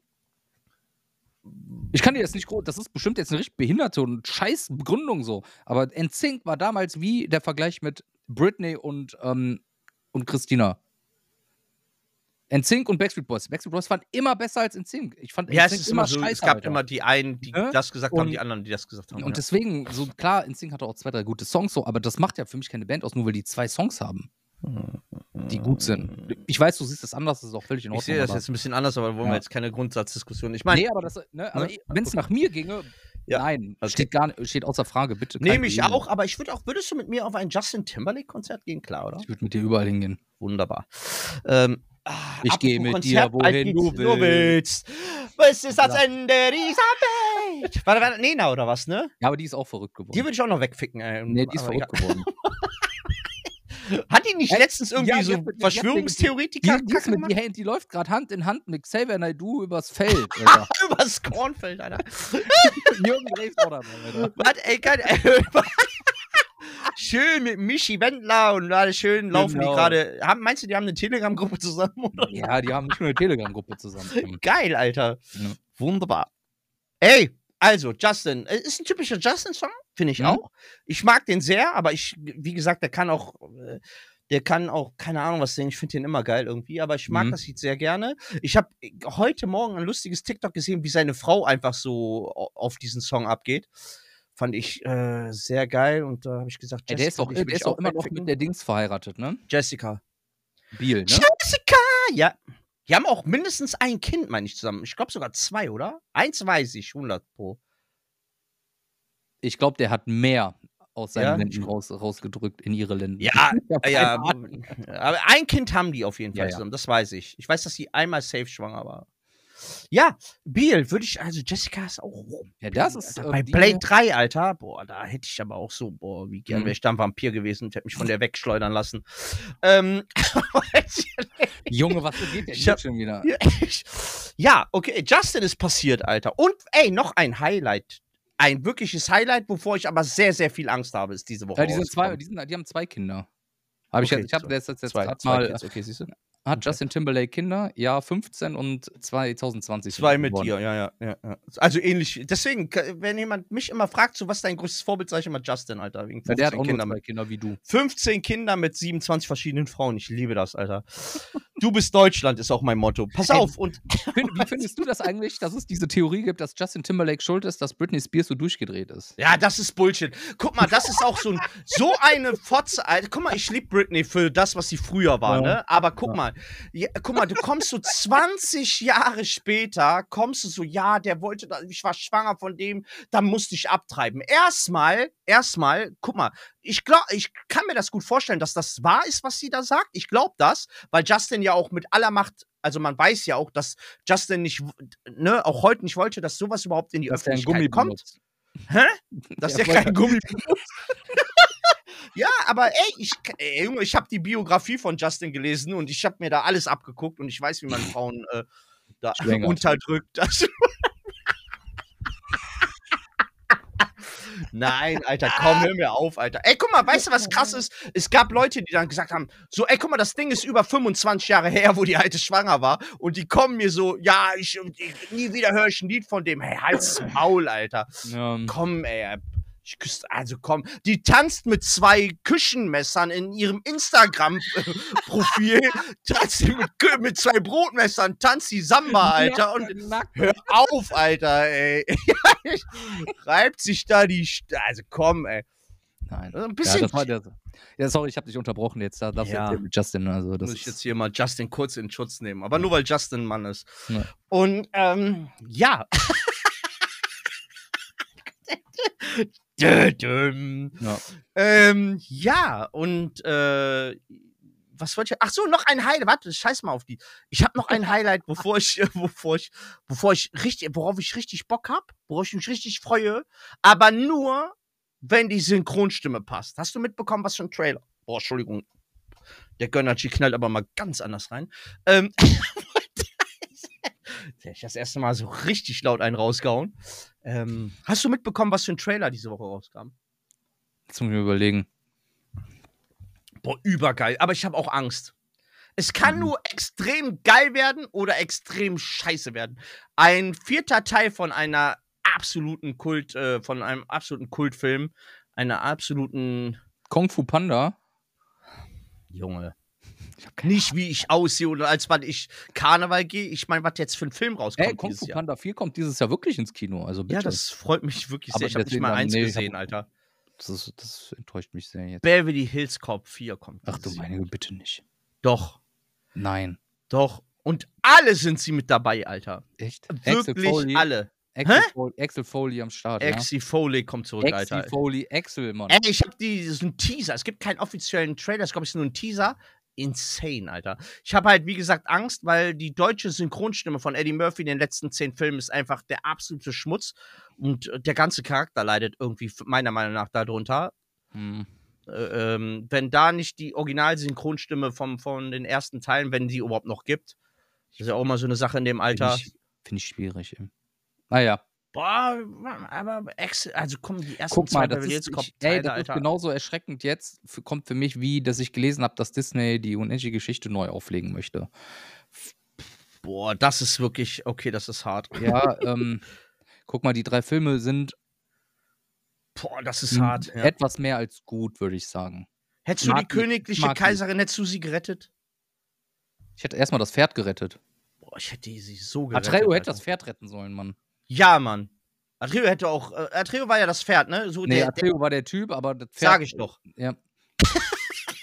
Ich kann dir das nicht groß, das ist bestimmt jetzt eine richtig behinderte und scheiß Begründung so. Aber NSYNC war damals wie der Vergleich mit Britney und, ähm, und Christina. NSYNC und Backstreet Boys. Backstreet Boys waren immer besser als NSYNC. Ich fand Ja, es NSYNC ist immer so, es gab Alter. immer die einen, die Ne? das gesagt haben, Und- die anderen, die das gesagt haben. Und ja. deswegen, so klar, NSYNC hatte auch zwei, drei gute Songs so, aber das macht ja für mich keine Band aus, nur weil die zwei Songs haben, die gut sind. Ich weiß, du siehst das anders, das ist auch völlig in Ordnung. ich sehe das jetzt ein bisschen anders, aber wollen Ja. wir jetzt keine Grundsatzdiskussion. Ich meine, nee, aber, das, ne, aber Ne? wenn es nach mir ginge, Ja. nein, Okay. steht, gar, nicht- steht außer Frage, bitte. nehme ich Problem. auch, aber ich würde auch, würdest du mit mir auf ein Justin Timberlake-Konzert gehen, klar, oder? Ich würde mit dir überall hingehen. Wunderbar. Ähm, ah, Ich gehe mit dir, Konzert, wohin bald du geht's- willst. Was ist das Ja. Ende dieser Welt? Warte, warte, Nena oder was, ne? Ja, aber die ist auch verrückt geworden. Die würde ich auch noch wegficken. Ey. nee, die ist verrückt geworden. Ja. Hat die nicht letztens irgendwie ja, so mit- Verschwörungstheoretiker Die, die, die, die läuft gerade Hand in Hand mit Xavier Naidoo übers Feld. Alter. Übers Kornfeld, Alter. Jürgen dabei, Alter. Warte, ey, kann, schön mit Michi Wendler und gerade schön laufen Genau. die gerade. Meinst du, die haben eine Telegram-Gruppe zusammen? Oder? Ja, die haben nicht nur eine Telegram-Gruppe zusammen. Geil, Alter. Ja. Wunderbar. Ey, also, Justin. äh, Ist ein typischer Justin-Song, finde ich Mhm. auch. Ich mag den sehr, aber ich, wie gesagt, der kann auch. äh, Der kann auch, keine Ahnung was singen. Ich finde den immer geil irgendwie, aber ich mag Mhm. das Lied sehr gerne. Ich habe heute Morgen ein lustiges TikTok gesehen, wie seine Frau einfach so au- auf diesen Song abgeht. Fand ich äh, sehr geil und da habe ich gesagt, Ey, der ist Jessica, auch, dich der ist auch immer noch mit der Dings verheiratet, ne? Jessica. Biel, ne? Jessica! Ja. Die haben auch mindestens ein Kind, meine ich, zusammen. Ich glaube sogar zwei, oder? Eins weiß ich, 100 pro. Ich glaube, der hat mehr aus seinen Ja? Wänden raus, rausgedrückt in ihre Länder. Ja, Ja, Ahnung. aber ein Kind haben die auf jeden Fall Ja, zusammen, das weiß ich. Ich weiß, dass sie einmal safe schwanger war. Ja, Biel, würde ich, also Jessica ist auch. Ja, das ist, Alter, äh, bei Blade 3, Alter, boah, da hätte ich aber auch so, boah, wie gern Mhm. wäre ich da ein Vampir gewesen und hätte mich von der wegschleudern lassen. Ähm, Junge, was geht denn hab- schon wieder? Ja, okay, Justin ist passiert, Alter. Und, ey, noch ein Highlight. Ein wirkliches Highlight, wovor ich aber sehr, sehr viel Angst habe, ist diese Woche. Ja, die, sind zwei, die, sind, die haben zwei Kinder. Hab ich Okay, jetzt, ich habe zwei- jetzt, jetzt, jetzt gerade mal. Kids, okay, siehst du? Hat Justin Timberlake Kinder? Ja, 15 und 2020. sind Zwei mit geworden. dir, ja, ja, ja, ja. Also ähnlich. Deswegen, wenn jemand mich immer fragt, so was ist dein größtes Vorbild, sage ich immer Justin, Alter. Wegen Ja, der hat 15 auch Kinder mit. Kinder wie du. 15 Kinder mit 27 verschiedenen Frauen. Ich liebe das, Alter. Du bist Deutschland, ist auch mein Motto. Pass Ey, auf und wie findest du das eigentlich, dass es diese Theorie gibt, dass Justin Timberlake schuld ist, dass Britney Spears so durchgedreht ist? Ja, das ist Bullshit. Guck mal, das ist auch so, ein, so eine Fotze. Alter. Guck mal, ich liebe Britney für das, was sie früher war, Ja. ne? Aber guck Ja. mal, ja, guck mal, du kommst so 20 Jahre später, kommst du so, ja, der wollte, ich war schwanger von dem, dann musste ich abtreiben. Erstmal, erstmal, guck mal, ich glaube, ich kann mir das gut vorstellen, dass das wahr ist, was sie da sagt. Ich glaube das, weil Justin ja auch mit aller Macht, also man weiß ja auch, dass Justin nicht, ne, auch heute nicht wollte, dass sowas überhaupt in die Dass Öffentlichkeit Gummi kommt. benutzt. Hä? Dass Der der kein Gummi benutzt. ja, aber ey, ich, ey, Junge, ich habe die Biografie von Justin gelesen und ich habe mir da alles abgeguckt und ich weiß, wie man Frauen äh, da Schwängert. unterdrückt. Das Nein, Alter, komm, hör mir auf, Alter. Ey, guck mal, weißt du, was krass ist? Es gab Leute, die dann gesagt haben, so, ey, guck mal, das Ding ist über 25 Jahre her, wo die alte schwanger war. Und die kommen mir so, ja, ich, ich nie wieder höre ich ein Lied von dem. Hey, halt's Maul, Alter. Ja, Komm, ey. Ich küsste, also komm. Die tanzt mit zwei Küchenmessern in ihrem Instagram-Profil. tanzt sie mit, mit zwei Brotmessern, tanzt sie Samba, Alter. Und hör auf, Alter, ey. Reibt sich da die. St also komm, ey. Nein. Ein Ja, bisschen. das war der, ja, sorry, ich habe dich unterbrochen jetzt. Da darfst du Ja. mit Justin. Also, das muss ich jetzt hier mal Justin kurz in Schutz nehmen. Aber nur weil Justin ein Mann ist. Ja. Und ähm, ja. Ja. ähm, ja, und äh, was wollte ich? Ach so, noch ein Highlight. Warte, scheiß mal auf die. Ich habe noch ein Highlight, bevor ich, bevor ich, bevor ich richtig, worauf ich richtig Bock hab, worauf ich mich richtig freue, aber nur, wenn die Synchronstimme passt. Hast du mitbekommen, was für ein Trailer? Boah, Entschuldigung. Der Gönnerchi knallt aber mal ganz anders rein. Ähm, ich das erste Mal so richtig laut einen rausgehauen. Ähm, hast du mitbekommen, was für ein Trailer diese Woche rauskam? Jetzt muss ich mir überlegen. Boah, übergeil. Aber ich habe auch Angst. Es kann Mhm. nur extrem geil werden oder extrem scheiße werden. Ein vierter Teil von einer absoluten Kult, äh, von einem absoluten Kultfilm, einer absoluten Kung Fu Panda. Junge. Hab Nicht wie ich aussehe oder als wann ich Karneval gehe. Ich meine, was jetzt für ein Film rauskommt. Ey, Kung dieses Fu Jahr. Panda 4 kommt dieses Jahr wirklich ins Kino. Also bitte. Ja, das freut mich wirklich Aber sehr. Ich habe nicht mal eins nee, ich hab- gesehen, Alter. das, das enttäuscht mich sehr jetzt. Beverly Hills Cop 4 kommt. Ach du meine Güte, bitte nicht. Doch, Nein. doch. Und alle sind sie mit dabei, Alter. Echt? Wirklich alle. Axel Foley, Axel Foley am Start. Exi Foley kommt zurück, ja? Alter. Axel Foley, Axel, Mann. Ey, ich habe diesen Teaser. Es gibt keinen offiziellen Trailer, es glaube ich nur ein Teaser. Insane, Alter. Ich habe halt, wie gesagt, Angst, weil die deutsche Synchronstimme von Eddie Murphy in den letzten zehn Filmen ist einfach der absolute Schmutz. Und äh, der ganze Charakter leidet irgendwie meiner Meinung nach darunter. Hm. Äh, ähm, wenn da nicht die Original-Synchronstimme vom, von den ersten Teilen, wenn die überhaupt noch gibt. Das ist ja auch mal so eine Sache in dem Alter. Finde ich, find ich schwierig. Naja, Boah, aber Ex also kommen die ersten guck mal, das Beverly ist, ich, ey, das ist Alter. genauso erschreckend jetzt, für, kommt für mich, wie, dass ich gelesen habe, dass Disney die unendliche Geschichte neu auflegen möchte. Boah, das ist wirklich, okay, das ist hart. Ja, ähm, guck mal, die drei Filme sind Boah, das ist hart. Ja. etwas mehr als gut, würde ich sagen. Hättest du die königliche die. Kaiserin, hättest du sie gerettet? Ich hätte erstmal das Pferd gerettet. Boah, ich hätte sie so gerettet. Atreo hätte das Pferd retten sollen, Mann. Ja, Mann. Atreo hätte auch, äh, Atreo war ja das Pferd, ne? So Nee, der, der, Atreo war der Typ, aber das Pferd. sag ich doch. Ja.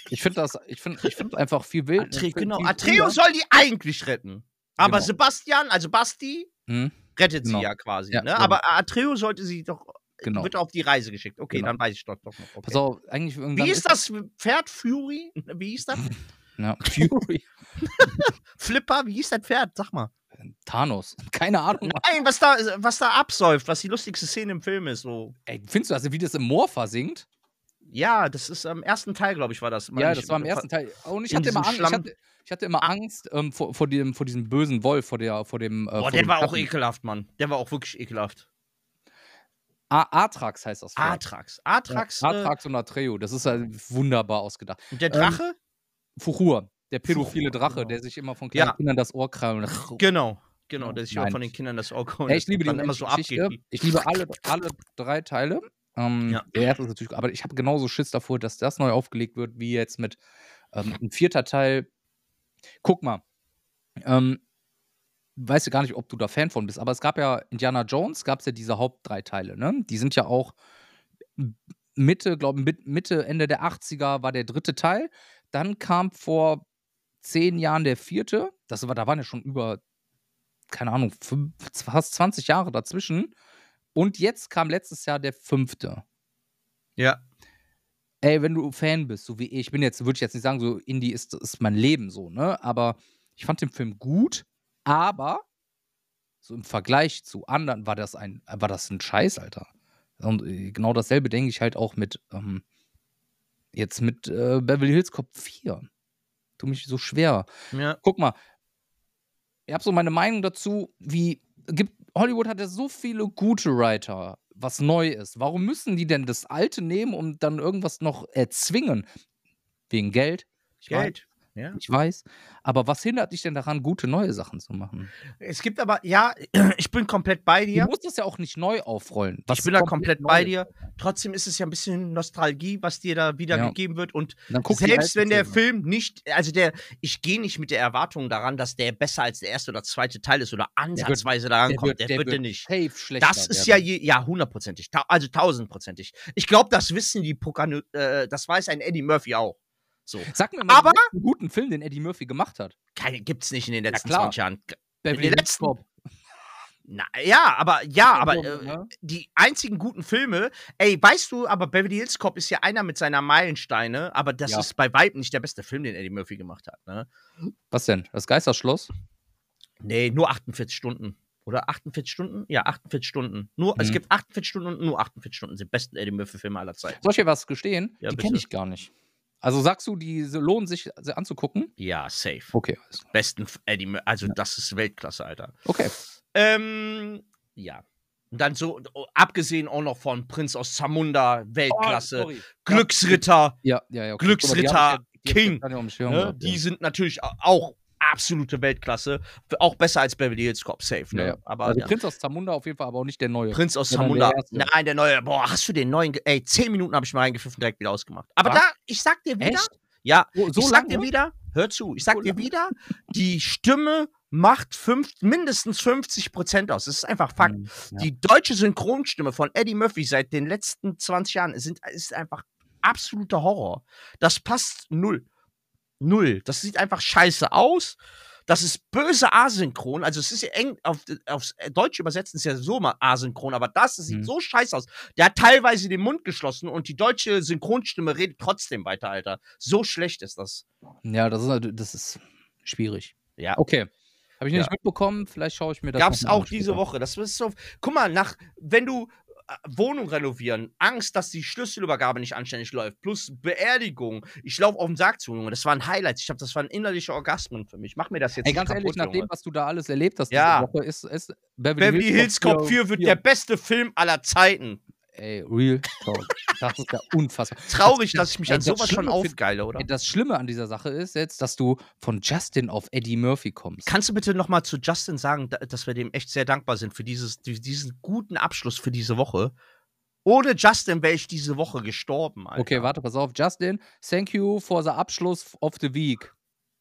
ich finde das, ich finde ich find einfach viel wild. Atreo, viel- genau. Atreo cooler. soll die eigentlich retten. Aber Genau. Sebastian, also Basti, Hm, rettet Genau. sie ja quasi, Ja, ne? genau. Aber Atreo sollte sie doch, genau. wird auf die Reise geschickt. Okay, Genau. dann weiß ich doch, doch noch. Okay. Pass auf, eigentlich Wie ist das Pferd Fury? Wie hieß das? Ja, Fury. Flipper, wie hieß das Pferd? Sag mal. Thanos. Keine Ahnung. Nein, was da, was da absäuft, was die lustigste Szene im Film ist. So. Ey, findest du das, wie das im Moor versinkt? Ja, das ist am ersten Teil, glaube ich, war das. Ja, das war im ersten Teil. Und ich hatte immer Angst. Ich hatte, ich hatte immer Angst ähm, vor, vor, dem, vor diesem bösen Wolf, vor, der, vor dem. Äh, Boah, vor der dem war auch Schatten. ekelhaft, Mann. Der war auch wirklich ekelhaft. A- Atrax heißt das. Pferd. Atrax. Atrax. Ja, äh, Atrax und Atreo. Das ist halt wunderbar ausgedacht. und der Drache? Fuchur, der pädophile Drache, genau. der sich immer von kleinen Ja. Kindern das Ohr krallt. Genau. Genau, der sich Nein. von den Kindern das Auge holt. Ey, ich liebe die immer so abgeht. Ich liebe alle, alle drei Teile. Ähm, Ja. Der erste ist natürlich, aber ich habe genauso Schiss davor, dass das neu aufgelegt wird, wie jetzt mit ähm, ein vierter Teil. Guck mal, ähm, weiß ja gar nicht, ob du da Fan von bist, aber es gab ja Indiana Jones, gab es ja diese Haupt drei Teile, ne? Die sind ja auch Mitte, glaube ich, Mitte, Ende der 80er war der dritte Teil. Dann kam vor zehn Jahren der vierte. Das war, da waren ja schon über, keine Ahnung, fünf, fast 20 Jahre dazwischen. Und jetzt kam letztes Jahr der fünfte. Ja. ey, wenn du Fan bist, so wie ich, ich bin jetzt, würde ich jetzt nicht sagen, so Indie ist, ist mein Leben so, ne? Aber ich fand den Film gut, aber so im Vergleich zu anderen war das ein, war das ein Scheiß, Alter. Und äh, genau dasselbe denke ich halt auch mit, ähm, jetzt mit äh, Beverly Hills Cop 4. Tu mich so schwer. Ja. Guck mal, ich habe so meine Meinung dazu, wie gibt Hollywood hat ja so viele gute Writer, was neu ist. Warum müssen die denn das Alte nehmen und dann irgendwas noch erzwingen? Wegen Geld? Ich Geld. Ja. ich weiß. Aber was hindert dich denn daran, gute neue Sachen zu machen? Es gibt aber, ja, ich bin komplett bei dir. Du musst das ja auch nicht neu aufrollen. Was ich bin da komplett bei dir. Trotzdem ist es ja ein bisschen Nostalgie, was dir da wiedergegeben wird. Und selbst wenn der. Film nicht, also der, ich gehe nicht mit der Erwartung daran, dass der besser als der erste oder zweite Teil ist oder ansatzweise daran kommt. Der, wird, der nicht. safe schlechter Das ist ja, werden. je, ja, hundertprozentig, also tausendprozentig. Ich glaube, das wissen die Pokano, äh, das weiß ein Eddie Murphy auch. So. Sag mir mal Aber- einen guten Film, den Eddie Murphy gemacht hat. Keine gibt's nicht in den letzten klar. 20 Jahren. Beverly den Hills letzten- Cop. Na, ja, aber ja, aber äh, ne? die einzigen guten Filme, ey, weißt du, aber Beverly Hills Cop ist ja einer mit seiner Meilensteine, aber das Ja. ist bei weitem nicht der beste Film, den Eddie Murphy gemacht hat, ne? Was denn? Das Geisterschloss? Nee, nur 48 Stunden. Oder 48 Stunden? Ja, 48 Stunden. Nur, Es Mhm. gibt 48 Stunden und nur 48 Stunden sind die besten Eddie Murphy-Filme aller Zeiten. Soll ich dir was gestehen? Ja, die kenne ich gar nicht. Also sagst du, die lohnen sich anzugucken? Ja, safe. Okay, alles klar. Besten Eddie Murphy, also das ist Weltklasse, Alter. Okay. Ähm, ja. Und dann so, oh, abgesehen auch noch von Prinz aus Zamunda, Weltklasse, Oh. Glücksritter, Ja, ja, ja. okay. Glücksritter, mal, die ja- die King, ja Schirm ne? die ja. sind natürlich au- auch absolute Weltklasse. Auch besser als Beverly Hills Cop, safe. Ne? Ja, ja. Aber also ja. Prinz aus Zamunda auf jeden Fall, aber auch nicht der neue. Prinz aus Zamunda. Nein, der neue. Boah, hast du den neuen? Ey, zehn Minuten habe ich mal reingepfiffen, direkt wieder ausgemacht. Aber Was? da, ich sag dir wieder, Echt? ja, So, so ich sag lange? dir wieder, hör zu, ich sag So dir wieder, die Stimme macht fünf, mindestens 50 Prozent aus. Das ist einfach Fakt. Mhm, ja. Die deutsche Synchronstimme von Eddie Murphy seit den letzten 20 Jahren sind, ist einfach absoluter Horror. Das passt null. Null. Das sieht einfach scheiße aus. Das ist böse asynchron. Also es ist ja eng, auf, aufs Deutsch übersetzt ist ja so mal asynchron, aber das sieht Mhm. so scheiße aus. Der hat teilweise den Mund geschlossen und die deutsche Synchronstimme redet trotzdem weiter, Alter. So schlecht ist das. Ja, das ist, das ist schwierig. Ja. Okay. Habe ich Ja. nicht mitbekommen. Vielleicht schaue ich mir das Gab's auch diese. Woche. Das ist so. Guck mal, nach, wenn du Wohnung renovieren, Angst, dass die Schlüsselübergabe nicht anständig läuft, plus Beerdigung. Ich laufe auf den Sarg zu, Junge. Das waren Highlights. Ich glaube, das waren innerliche Orgasmen für mich. Mach mir das jetzt Ey, nicht ganz ehrlich, kaputt, nach dem, was du da alles erlebt hast Ja. diese Woche, ist, ist Beverly Hills Cop 4 wird der beste Film aller Zeiten. Ey, Real Talk. Das ist ja unfassbar. Traurig, Das- dass ich mich ey, an sowas schon aufgeile, oder? Ey, Das Schlimme an dieser Sache ist jetzt, dass du von Justin auf Eddie Murphy kommst. Kannst du bitte nochmal zu Justin sagen, da- dass wir dem echt sehr dankbar sind für dieses, die- diesen guten Abschluss für diese Woche? Ohne Justin wäre ich diese Woche gestorben, Alter. Okay, warte, pass auf. Justin, thank you for the Abschluss of the week.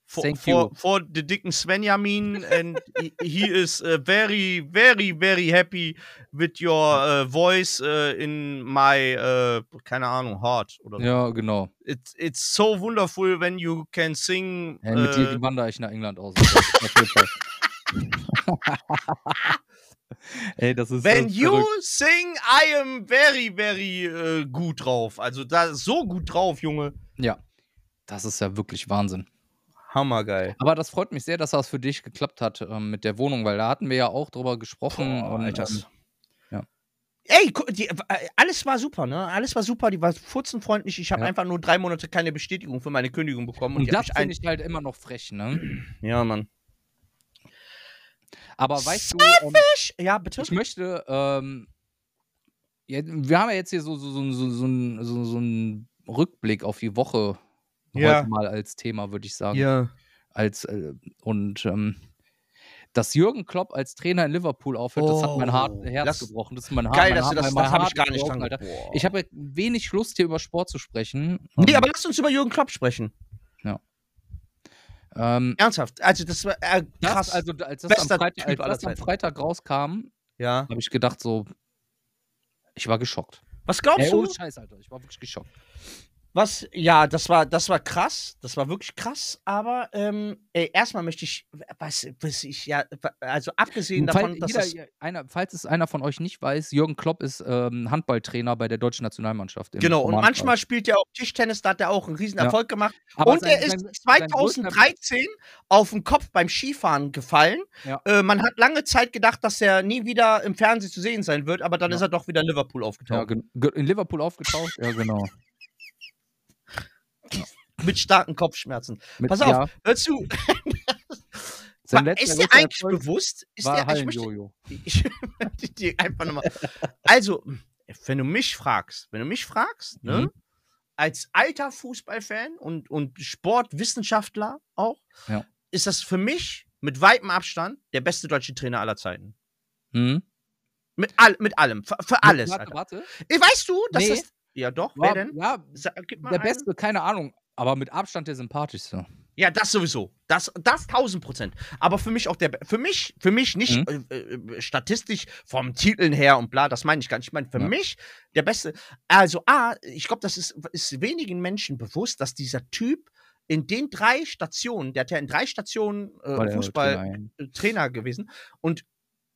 For, Thank for, you. for the dicken Svenjamin and he, is uh, very very very happy with your uh, voice uh, in my uh, keine Ahnung heart oder. Ja, genau. It's it's so wonderful when you can sing. Ey, mit dir äh, wandere ich nach England aus. Ey, das ist When ist you verrückt. sing, I am very, very äh, gut drauf. Also da so gut drauf, Junge. Ja, das ist ja wirklich Wahnsinn. Hammergeil. Aber das freut mich sehr, dass das für dich geklappt hat ähm, mit der Wohnung, weil da hatten wir ja auch drüber gesprochen. Boah, und, Alter. ähm, ja. Ey, die, äh, alles war super, ne? Alles war super, die war furzenfreundlich. Ich habe Ja. einfach nur drei Monate keine Bestätigung für meine Kündigung bekommen. Und, und das finde ich halt immer noch frech, ne? Ja, Mann. Aber weißt du, ähm, Ja, bitte? ich möchte, ähm, ja, wir haben ja jetzt hier so, so, so, so, so, so, so einen Rückblick auf die Woche Ja. heute mal als Thema, würde ich sagen. Ja. Als, äh, und ähm, dass Jürgen Klopp als Trainer in Liverpool aufhört, das hat mein Hart, Oh, Herz das- gebrochen. Das ist mein Haar, Geil, mein dass du Haar- das, mein das habe ich gar nicht dran. Alter. Boah. Ich habe wenig Lust, hier über Sport zu sprechen. Nee, Ähm, aber lass uns über Jürgen Klopp sprechen. ähm, Ernsthaft. Also, das war äh, das, krass. also, als das, am Freitag, als das am. Freitag rauskam, ja. habe ich gedacht, so, ich war geschockt. Was glaubst Ey, du? ohne Scheiß, Alter. Ich war wirklich geschockt. Was, ja, das war, das war krass. Das war wirklich krass. Aber ähm, ey, erstmal möchte ich, was, was ich ja, also abgesehen davon, dass jeder, das, einer, falls es einer von euch nicht weiß, Jürgen Klopp ist ähm, Handballtrainer bei der deutschen Nationalmannschaft. genau, und manchmal spielt er auch Tischtennis, da hat er auch einen riesen Ja. Erfolg gemacht. Aber und sein- er ist sein- sein größter- 2013 auf den Kopf beim Skifahren gefallen. Ja. Äh, man hat lange Zeit gedacht, dass er nie wieder im Fernsehen zu sehen sein wird, aber dann Ja. ist er doch wieder in Liverpool Ja, aufgetaucht. in Liverpool aufgetaucht, ja genau. Mit starken Kopfschmerzen. Mit, Pass auf, ja, hör zu. sein letzter ist dir eigentlich Erfolg bewusst? Ist war dir, ich möchte, ich möchte dir einfach nochmal. Also, wenn du mich fragst, wenn du mich fragst, ne, Mhm. als alter Fußballfan und, und Sportwissenschaftler auch, Ja. ist das für mich mit weitem Abstand der beste deutsche Trainer aller Zeiten. Hm? Mit, all, mit allem, für, für alles. Warte, warte. Weißt du, dass Nee. das. Ja, doch, War, wer denn? ja, Sa- Gib mal der einen. Beste, keine Ahnung, aber mit Abstand der sympathischste. Ja, das sowieso. Das, das 1000 Prozent. Aber für mich auch der, für mich, für mich nicht Mhm. äh, äh, statistisch vom Titeln her und bla, das meine ich gar nicht. Ich meine, für Ja. mich der beste. Also, A, ich glaube, das ist, ist wenigen Menschen bewusst, dass dieser Typ in den drei Stationen, der hat ja in drei Stationen äh, Fußballtrainer Trainer. gewesen und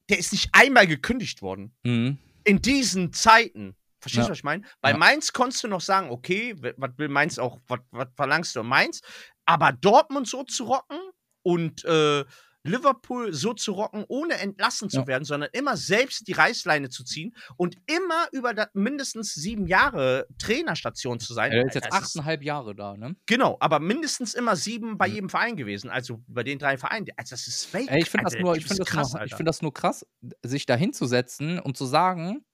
der ist nicht einmal gekündigt worden. Mhm. In diesen Zeiten. Verstehst du, Ja. was ich meine? Bei Ja. Mainz konntest du noch sagen, okay, was will Mainz auch, was verlangst du in Mainz? Aber Dortmund so zu rocken und äh, Liverpool so zu rocken, ohne entlassen zu Ja. werden, sondern immer selbst die Reißleine zu ziehen und immer über mindestens sieben Jahre Trainerstation zu sein. Er ist jetzt achteinhalb Jahre da, ne? Genau, aber mindestens immer sieben bei Mhm. jedem Verein gewesen. Also bei den drei Vereinen. Also das ist fake. Ey, ich finde das, nur, ich find das, krass, nur, ich Alter. find das nur krass, sich da hinzusetzen und zu sagen,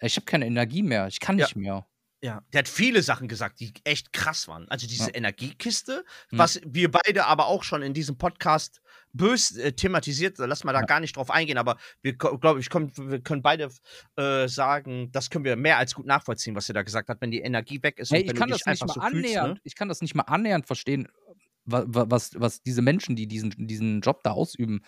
ich habe keine Energie mehr, ich kann Ja. nicht mehr. Ja, der hat viele Sachen gesagt, die echt krass waren. Also diese Ja. Energiekiste, Hm. was wir beide aber auch schon in diesem Podcast bös äh, thematisiert, lass mal da Ja. gar nicht drauf eingehen, aber wir glaube ich, komm, wir können beide äh, sagen, das können wir mehr als gut nachvollziehen, was er da gesagt hat, wenn die Energie weg ist Ey, und wenn ich kann das nicht mal so fühlst, annähernd, ne? ich kann das nicht mal annähernd verstehen, wa- wa- was, was diese Menschen, die diesen, diesen Job da ausüben,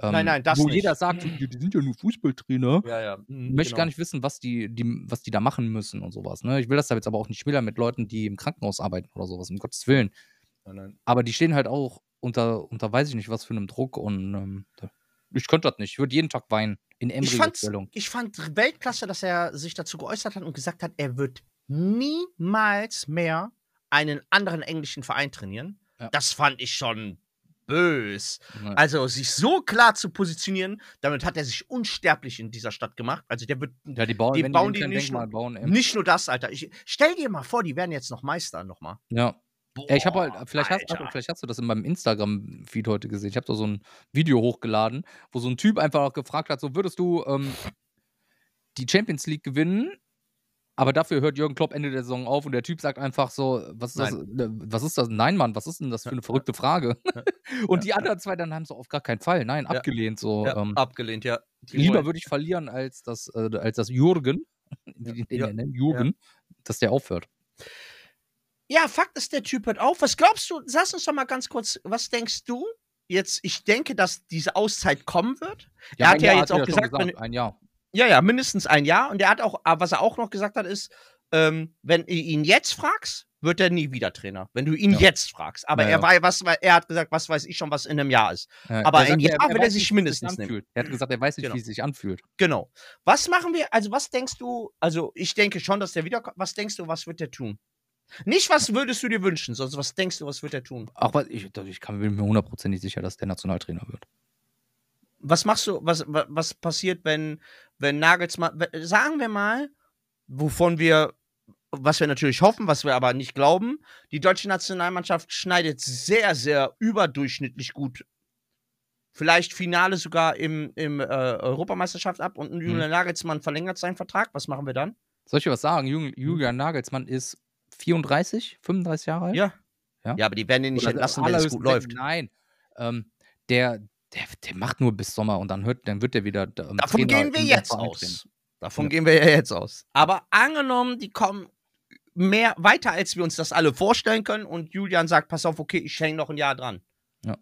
ähm, Nein, nein, das wo nicht. jeder sagt, die, die sind ja nur Fußballtrainer. Ja, ja. mhm, möchte genau. gar nicht wissen, was die, die, was die da machen müssen und sowas. Ne? Ich will das da jetzt aber auch nicht schmälern mit Leuten, die im Krankenhaus arbeiten oder sowas, um Gottes Willen. Nein, nein. Aber die stehen halt auch unter, unter weiß ich nicht was für einem Druck und ähm, ich könnte das nicht. Ich würde jeden Tag weinen. In Ich fand's, Embryo-Stellung. ich fand Weltklasse, dass er sich dazu geäußert hat und gesagt hat, er wird niemals mehr einen anderen englischen Verein trainieren. Ja. Das fand ich schon bös. Also sich so klar zu positionieren, damit hat er sich unsterblich in dieser Stadt gemacht. Also der wird Ja, die bauen, die bauen die, nicht nur- bauen. Nicht nur das, Alter. Ich, stell dir mal vor, die werden jetzt noch Meister nochmal. Ja. Ey, ich habe halt, Boah, vielleicht hast, Alter. vielleicht hast du das in meinem Instagram-Feed heute gesehen. Ich habe da so ein Video hochgeladen, wo so ein Typ einfach auch gefragt hat: so würdest du ähm, die Champions League gewinnen, aber dafür hört Jürgen Klopp Ende der Saison auf und der Typ sagt einfach so: Was ist das? äh, Was ist das? Nein, Mann, was ist denn das für eine verrückte Frage? und die anderen zwei dann haben so auf gar keinen Fall, nein, Ja. abgelehnt. So, Ja, ähm, abgelehnt, ja. Die lieber würde ich verlieren, als das, äh, als das Jürgen, wie den Ja. ja. nennen, Jürgen, dass der aufhört. Ja, Fakt ist, der Typ hört auf. Was glaubst du? Sag uns doch mal ganz kurz, was denkst du? Jetzt, ich denke, dass diese Auszeit kommen wird. Er hat ja Jahr jetzt er auch schon gesagt, wenn- ein Jahr. Ja, ja, mindestens ein Jahr. Und er hat auch, aber was er auch noch gesagt hat, ist, ähm, wenn du ihn jetzt fragst, wird er nie wieder Trainer. Wenn du ihn Ja. jetzt fragst. Aber Ja, er ja. war, was, er hat gesagt, was weiß ich schon, was in einem Jahr ist. Aber ein Jahr er weiß sich nicht, wie mindestens sich nehmen. Er hat gesagt, er weiß nicht, Genau. wie es sich anfühlt. Genau. Was machen wir, also was denkst du, also ich denke schon, dass der wiederkommt. Was denkst du, was wird der tun? Nicht, was würdest du dir wünschen, sondern was denkst du, was wird er tun? Auch was, ich, ich kann, bin mir hundertprozentig sicher, dass der Nationaltrainer wird. Was machst du, was, wa- was passiert, wenn, wenn Nagelsmann, sagen wir mal, wovon wir, was wir natürlich hoffen, was wir aber nicht glauben, die deutsche Nationalmannschaft schneidet sehr, sehr überdurchschnittlich gut. Vielleicht Finale sogar im, im äh, Europameisterschaft ab und Julian Nagelsmann verlängert seinen Vertrag. Was machen wir dann? Soll ich dir was sagen? Jul- Julian Nagelsmann ist 34, 35 Jahre alt? Ja. Ja? Ja, aber die werden ihn nicht Oder entlassen, wenn es gut läuft. Nein. Ähm, der, der, der macht nur bis Sommer und dann, hört, dann wird er wieder. Ähm, Davon Trainer gehen wir jetzt aus. trainieren. Davon Ja. gehen wir ja jetzt aus. Aber angenommen, die kommen mehr weiter, als wir uns das alle vorstellen können und Julian sagt, pass auf, okay, ich hänge noch ein Jahr dran. Ja.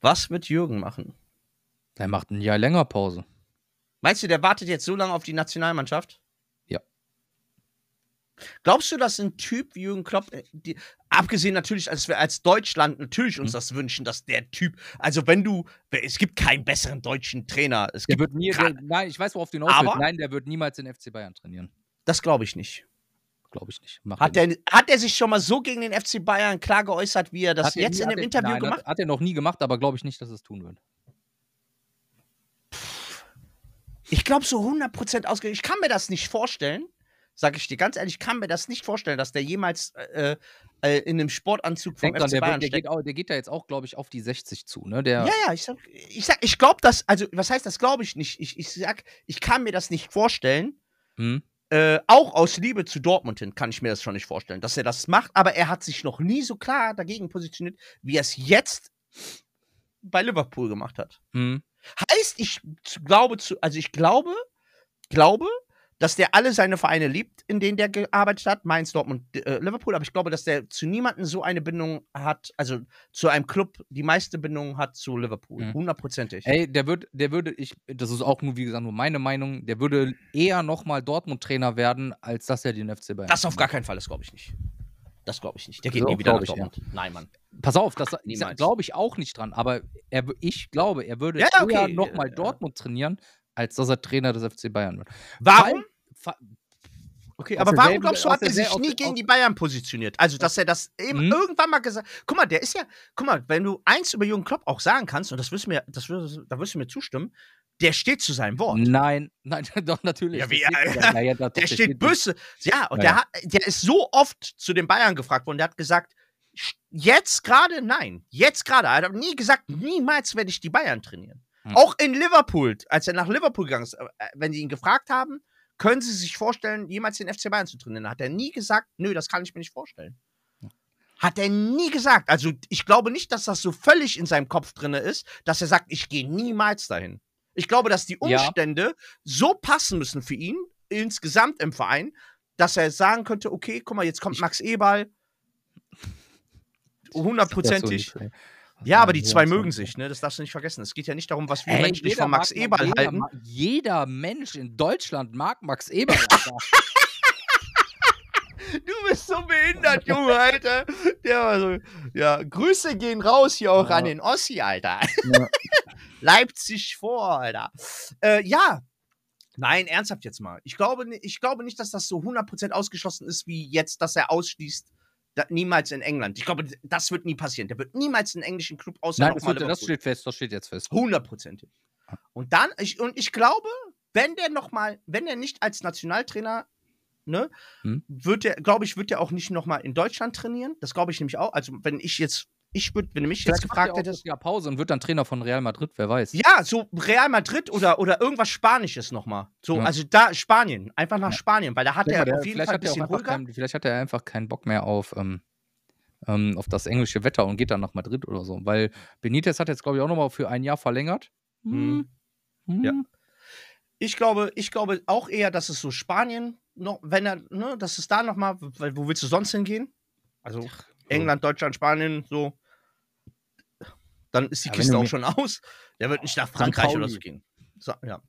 Was wird Jürgen machen? Der macht ein Jahr länger Pause. Meinst du, der wartet jetzt so lange auf die Nationalmannschaft? Glaubst du, dass ein Typ wie Jürgen Klopp, äh, die, abgesehen natürlich, als wir als Deutschland natürlich uns Mhm. das wünschen, dass der Typ, also wenn du, es gibt keinen besseren deutschen Trainer, es Der gibt, wird nie, der, nein, ich weiß, worauf du hinaus willst. Nein, der wird niemals den FC Bayern trainieren. das glaube ich nicht. Glaube ich nicht. Hat er nicht. er, hat er sich schon mal so gegen den FC Bayern klar geäußert, wie er das Hat er jetzt nie- in dem er- Interview nein, gemacht Hat, hat er noch nie gemacht, aber glaube ich nicht, dass es tun wird. Ich glaube so 100% ausge... Ich kann mir das nicht vorstellen, sage ich dir ganz ehrlich, ich kann mir das nicht vorstellen, dass der jemals äh, äh, in einem Sportanzug vom Denk dran, FC der, Bayern der, steckt. geht, auch, der geht da jetzt auch, glaube ich, auf die 60 zu. Ne? Der, Ja, ja, ich sag, ich, sag, ich glaube das, also was heißt das glaube ich nicht? Ich, ich sag, ich kann mir das nicht vorstellen. Hm? Äh, auch aus Liebe zu Dortmund hin kann ich mir das schon nicht vorstellen, dass er das macht, aber er hat sich noch nie so klar dagegen positioniert, wie er es jetzt bei Liverpool gemacht hat. Hm? Heißt, ich glaube zu, also ich glaube, glaube, dass der alle seine Vereine liebt, in denen der gearbeitet hat, Mainz, Dortmund, äh, Liverpool, aber ich glaube, dass der zu niemandem so eine Bindung hat, also zu einem Club die meiste Bindung hat zu Liverpool. Mhm. Hundertprozentig. Ey, der wird, der würde, ich, das ist auch nur, wie gesagt, nur meine Meinung, der würde eher nochmal Dortmund-Trainer werden, als dass er den FC Bayern. Das auf gar keinen Fall, das glaube ich nicht. Das glaube ich nicht. Der geht So, nie wieder nach ich, ja. Dortmund. Nein, Mann. Pass auf, das glaube ich auch nicht dran, aber er, ich glaube, er würde Ja, ja, okay, eher nochmal ja. Dortmund trainieren, als dass er Trainer des FC Bayern wird. Warum? Okay, aber warum glaubst du, hat er sich nie gegen die Bayern positioniert? Also, dass er das eben Mhm. irgendwann mal gesagt Guck mal, der ist ja, guck mal, wenn du eins über Jürgen Klopp auch sagen kannst, und das wirst du mir, das wirst, da wirst du mir zustimmen, der steht zu seinem Wort. Nein, nein, doch, natürlich. Ja, wie- Der steht na ja, doch, Der der steht böse. Ja, und Ja, der, hat, der ist so oft zu den Bayern gefragt worden, der hat gesagt, jetzt gerade nein. Jetzt gerade. Er hat nie gesagt, niemals werde ich die Bayern trainieren. Hm. Auch in Liverpool, als er nach Liverpool gegangen ist, äh, wenn die ihn gefragt haben, können Sie sich vorstellen, jemals den FC Bayern zu trainieren? Hat er nie gesagt, nö, das kann ich mir nicht vorstellen. Hat er nie gesagt. Also ich glaube nicht, dass das so völlig in seinem Kopf drin ist, dass er sagt, ich gehe niemals dahin. Ich glaube, dass die Ja. Umstände so passen müssen für ihn, insgesamt im Verein, dass er sagen könnte, okay, guck mal, jetzt kommt Max Eberl. Hundertprozentig. So Ja, aber die zwei mögen sich, ne? Das darfst du nicht vergessen. Es geht ja nicht darum, was wir Ey, Menschen von Max mag- Eberl jeder halten. Jeder Mensch in Deutschland mag Max Eberl. Du bist so behindert, Junge, Alter. Der war so. Ja, Grüße gehen raus hier auch Ja. an den Ossi, Alter. Ja. Leipzig vor, Alter. Äh, ja. Nein, ernsthaft jetzt mal. Ich glaube, ich glaube nicht, dass das so 100% ausgeschlossen ist, wie jetzt, dass er ausschließt, niemals in England. Ich glaube, das wird nie passieren. Der wird niemals einen englischen Club außer Nein, das, wird, das steht fest, das steht jetzt fest. Hundertprozentig. Und dann, ich, und ich glaube, wenn der noch mal, wenn er nicht als Nationaltrainer, ne, Hm. wird der, glaube ich, wird der auch nicht noch mal in Deutschland trainieren. Das glaube ich nämlich auch. Also, wenn ich jetzt, ich würde, wenn du mich jetzt Vielleicht gefragt hättest, Jahr Pause und wird dann Trainer von Real Madrid, wer weiß. ja, so Real Madrid oder, oder irgendwas Spanisches noch mal. So, Ja. also da, Spanien, einfach nach Ja. Spanien, weil da hat er auf jeden vielleicht, Fall ein er bisschen einfach ruhiger. kein, vielleicht hat er einfach keinen Bock mehr auf, ähm, ähm, auf das englische Wetter und geht dann nach Madrid oder so. Weil Benitez hat jetzt, glaube ich, auch nochmal für ein Jahr verlängert. Hm. Hm. Ja. Ich glaube, ich glaube auch eher, dass es so Spanien noch, wenn er, ne, dass es da noch mal, weil wo willst du sonst hingehen? Also England, Deutschland, Spanien, so. Dann ist die Ja, Kiste auch schon aus. Der wird nicht nach Frankreich oder so gehen. So, ja.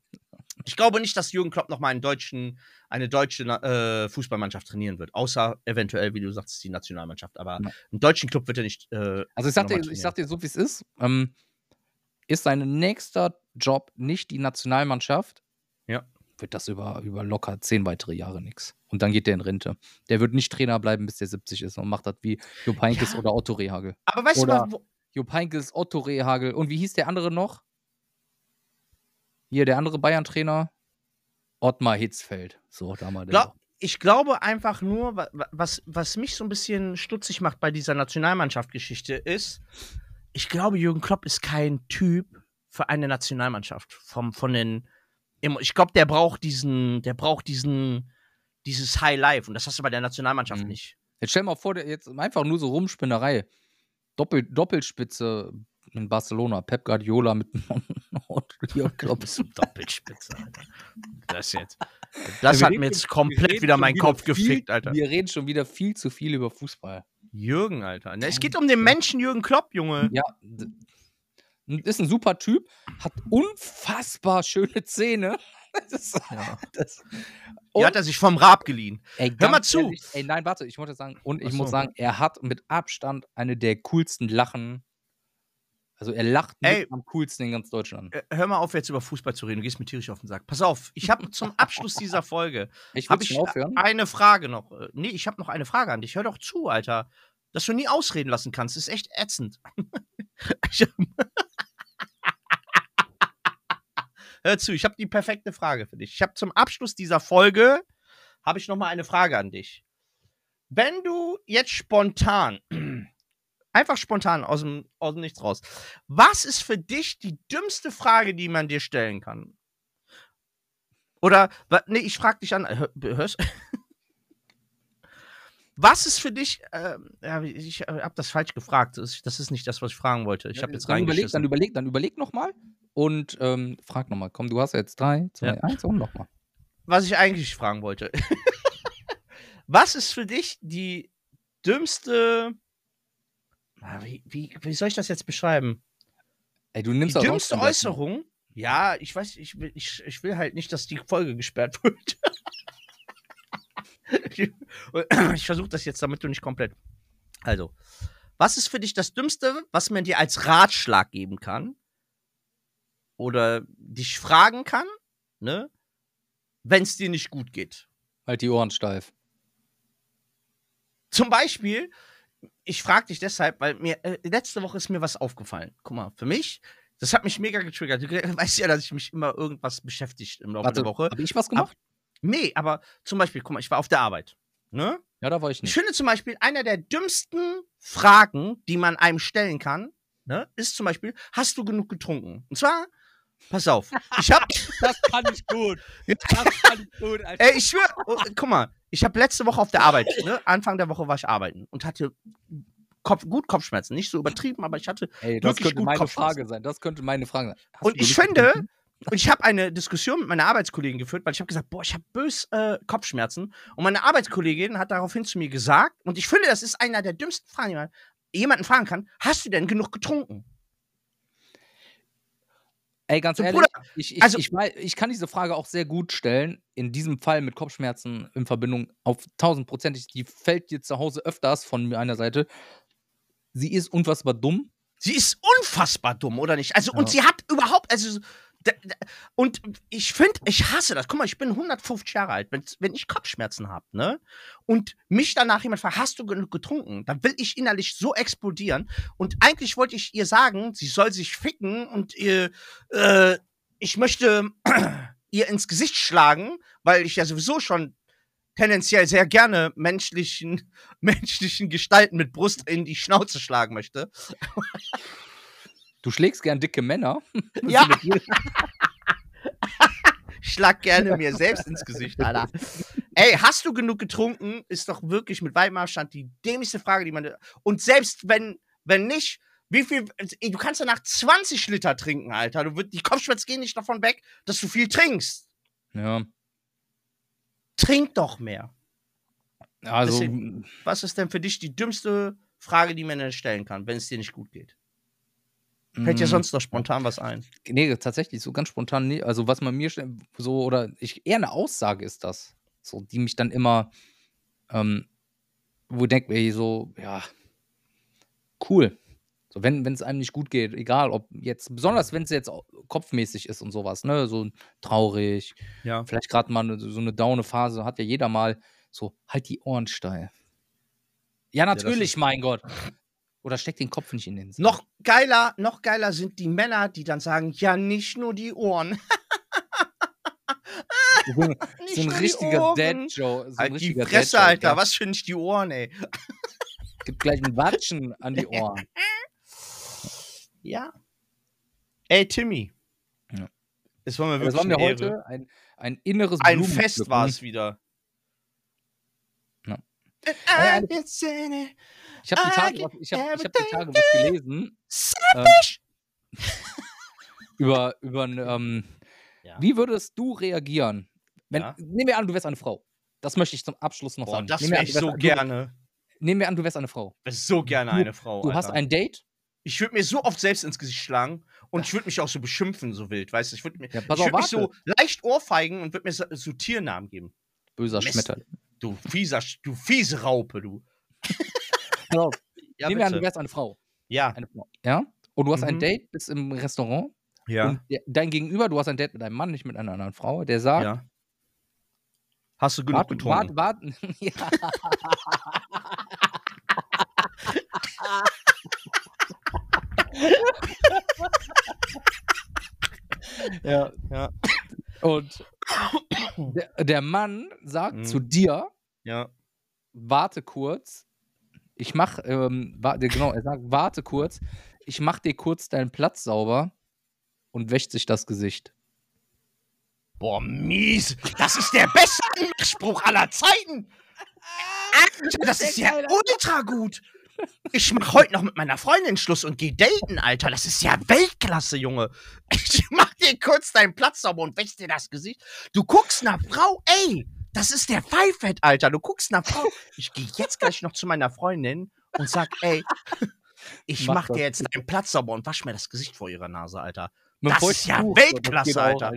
Ich glaube nicht, dass Jürgen Klopp noch mal einen deutschen, eine deutsche äh, Fußballmannschaft trainieren wird. Außer eventuell, wie du sagst, die Nationalmannschaft. Aber Ja. einen deutschen Club wird er nicht. Äh, Also ich sag, dir, nochmal ich sag dir so, wie es ist. Ähm, ist sein nächster Job nicht die Nationalmannschaft, Ja. wird das über, über locker zehn weitere Jahre nichts. Und dann geht der in Rente. Der wird nicht Trainer bleiben, bis der 70 ist und macht das wie Jupp Heynckes Ja. oder Otto Rehagel. aber weißt Oder- du was? Wo, Jupp Heynckes, Otto Rehagel und wie hieß der andere noch? Hier, der andere Bayern-Trainer? Ottmar Hitzfeld. So, da mal der. Ich glaube einfach nur, wa- wa- was, was mich so ein bisschen stutzig macht bei dieser Nationalmannschaft-Geschichte ist, ich glaube, Jürgen Klopp ist kein Typ für eine Nationalmannschaft. Vom, von den, ich glaube, der braucht diesen, der braucht diesen, dieses High Life und das hast du bei der Nationalmannschaft Mhm. nicht. Jetzt stell mal vor, jetzt einfach nur so Rumspinnerei. Doppel, Doppelspitze in Barcelona. Pep Guardiola mit Jürgen Klopp. Doppelspitze, Alter. Das jetzt. Das Wir hat mir jetzt komplett wieder schon meinen Kopf viel, gefickt, Alter. Wir reden schon wieder viel zu viel über Fußball. Jürgen, Alter. Ne, Es geht um den Menschen Jürgen Klopp, Junge. Ja, ist ein super Typ, hat unfassbar schöne Zähne. Das, Ja. das, Die hat er sich vom Rab geliehen. ey, Hör mal zu. Ehrlich, ey, nein, warte, ich wollte sagen, und ich Ach muss so. sagen, er hat mit Abstand eine der coolsten Lachen. Also er lacht Ey. am coolsten in ganz Deutschland. Äh, Hör mal auf, jetzt über Fußball zu reden. Du gehst mir tierisch auf den Sack. Pass auf, ich habe zum Abschluss dieser Folge Ich hab ich aufhören. eine Frage noch. Äh, Nee, ich habe noch eine Frage an dich. Hör doch zu, Alter. Dass du nie ausreden lassen kannst, ist echt ätzend. Ich Hör zu, ich habe die perfekte Frage für dich. Ich habe zum Abschluss dieser Folge habe ich noch mal eine Frage an dich. Wenn du jetzt spontan einfach spontan aus dem, aus dem Nichts raus. Was ist für dich die dümmste Frage, die man dir stellen kann? Oder, nee, ich frage dich an, hör- hörst Was ist für dich, ähm, ja, ich äh, habe das falsch gefragt, das ist, nicht das, was ich fragen wollte. Ich habe jetzt dann überleg, dann überleg, dann überleg nochmal und ähm, frag nochmal. Komm, du hast jetzt drei, zwei, Ja. eins und nochmal. Was ich eigentlich fragen wollte. Was ist für dich die dümmste, wie, wie, wie soll ich das jetzt beschreiben? Ey, du Die nimmst auch dümmste. Äußerung? Ja, ich weiß, ich will, ich, ich will halt nicht, dass die Folge gesperrt wird. ich versuche das jetzt, damit du nicht komplett. Also, was ist für dich das Dümmste, was man dir als Ratschlag geben kann? Oder dich fragen kann, ne? Wenn es dir nicht gut geht. Halt die Ohren steif. Zum Beispiel, ich frage dich deshalb, weil mir äh, letzte Woche ist mir was aufgefallen. Guck mal, für mich, das hat mich mega getriggert. Du weißt ja, dass ich mich immer irgendwas beschäftigt im Laufe Warte, der Woche. hab ich was gemacht? Nee, aber zum Beispiel, guck mal, ich war auf der Arbeit. Ne? Ja, da war ich Ich nicht. finde zum Beispiel, einer der dümmsten Fragen, die man einem stellen kann, ne, ist zum Beispiel, hast du genug getrunken? Und zwar, pass auf, ich hab, Das kann ich gut. Das kann ich gut, Alter. ey, ich schwör, oh, guck mal, ich habe letzte Woche auf der Arbeit, ne, Anfang der Woche war ich arbeiten und hatte Kopf, gut Kopfschmerzen, nicht so übertrieben, aber ich hatte Ey, das könnte gut meine. Frage sein. Das könnte meine Frage sein. Hast Und ich finde, und ich habe eine Diskussion mit meiner Arbeitskollegin geführt, weil ich habe gesagt, boah, ich habe bös äh, Kopfschmerzen. Und meine Arbeitskollegin hat daraufhin zu mir gesagt, und ich finde, das ist einer der dümmsten Fragen, die man jemanden fragen kann, hast du denn genug getrunken? Ey, ganz So, ehrlich, Bruder, ich, ich, also- ich, ich kann diese Frage auch sehr gut stellen. In diesem Fall mit Kopfschmerzen in Verbindung auf tausendprozentig. Die fällt dir zu Hause öfters von meiner Seite. Sie ist unfassbar dumm. Sie ist unfassbar dumm, oder nicht? Also, Ja. und sie hat überhaupt, also, und ich finde, ich hasse das. Guck mal, ich bin 150 Jahre alt. Wenn, wenn ich Kopfschmerzen habe, ne? Und mich danach jemand fragt, hast du genug getrunken? Dann will ich innerlich so explodieren. Und eigentlich wollte ich ihr sagen, sie soll sich ficken und ihr, äh, ich möchte ihr ins Gesicht schlagen, weil ich ja sowieso schon tendenziell sehr gerne menschlichen, menschlichen Gestalten mit Brust in die Schnauze schlagen möchte. Du schlägst gern dicke Männer. Ja. Schlag gerne mir selbst ins Gesicht, Alter. Ey, hast du genug getrunken? Ist doch wirklich mit weitem Abstand die dämlichste Frage, die man. Und selbst wenn, wenn nicht, wie viel. Ey, du kannst danach 20 Liter trinken, Alter. Du wird, die Kopfschmerzen gehen nicht davon weg, dass du viel trinkst. Ja. Trink doch mehr. Also, Deswegen- Was ist denn für dich die dümmste Frage, die man dir stellen kann, wenn es dir nicht gut geht? Fällt dir mh, sonst noch spontan was ein? Nee, tatsächlich, so ganz spontan, nee. Also, was man mir so, oder ich, eher eine Aussage ist das, so, die mich dann immer, ähm, wo ich denke, so, ja, cool. So, wenn es einem nicht gut geht, egal ob jetzt, besonders wenn es jetzt kopfmäßig ist und sowas, ne, so traurig, Ja. vielleicht gerade mal ne, so eine daune Phase, hat ja jeder mal, so, halt die Ohren steil. Ja, natürlich, ist- mein Gott. Oder steck den Kopf nicht in den Sand. Noch geiler, noch geiler sind die Männer, die dann sagen, ja, nicht nur die Ohren. So, ein- so ein richtiger Ohren. Dad-Joke. So Halt die Fresse, Alter, was für nicht die Ohren, ey. Gibt gleich ein Watschen an die Ohren. Ja. Ey, Timmy. Ja. Es war mir Das wirklich war mir heute ein, ein inneres Ein. Fest war es wieder. Ich habe die, Tage was- ich hab, ich hab die Tage was gelesen Savage. über, über ein, ähm, Ja. wie würdest du reagieren? Wenn, Ja. Nehmen wir an, du wärst eine Frau. Das möchte ich zum Abschluss noch Boah, sagen. das Nehmen wir wäre an, ich du wärst- so du, gerne. Nehmen wir an, du wärst eine Frau. So gerne Du- eine Frau. Du hast Alter. ein Date. Ich würde mir so oft selbst ins Gesicht schlagen Und ich würde mich auch so beschimpfen, so wild, weißt du? Ich würde Ja, würd mich so leicht ohrfeigen und würde mir so, so Tiernamen geben. Böser Mist. Schmetterling. Du fieser, du fiese Raupe, du. Auf, Ja, nehmen wir an, du wärst eine Frau. Ja, Eine Frau. Ja? Und du hast ein Mhm. Date, bist im Restaurant. ja, Und dein Gegenüber, du hast ein Date mit einem Mann, nicht mit einer anderen Frau, der sagt, ja. Hast du genug warte, getrunken? warte, warte. ja. ja. Ja. Und der, der Mann sagt Mhm. zu dir, Ja. warte kurz. Ich mach, ähm, warte, genau, er sagt, warte kurz. Ich mach dir kurz deinen Platz sauber und wäscht sich das Gesicht. Boah, mies. Das ist der beste Anmachspruch aller Zeiten. Alter, das ist ja ultra gut. Ich mach heute noch mit meiner Freundin Schluss und geh daten, Alter. Das ist ja Weltklasse, Junge. Ich mach dir kurz deinen Platz sauber und wäsch dir das Gesicht. Du guckst nach Frau, ey. Das ist der Pfeifett, Alter. Du guckst nach Frau. Ich gehe jetzt gleich noch zu meiner Freundin und sag, ey, ich Mach mach, dir jetzt deinen Platz sauber und wasch mir das Gesicht vor ihrer Nase, Alter. Das ist ja Tuch. Weltklasse, geht auch, Alter.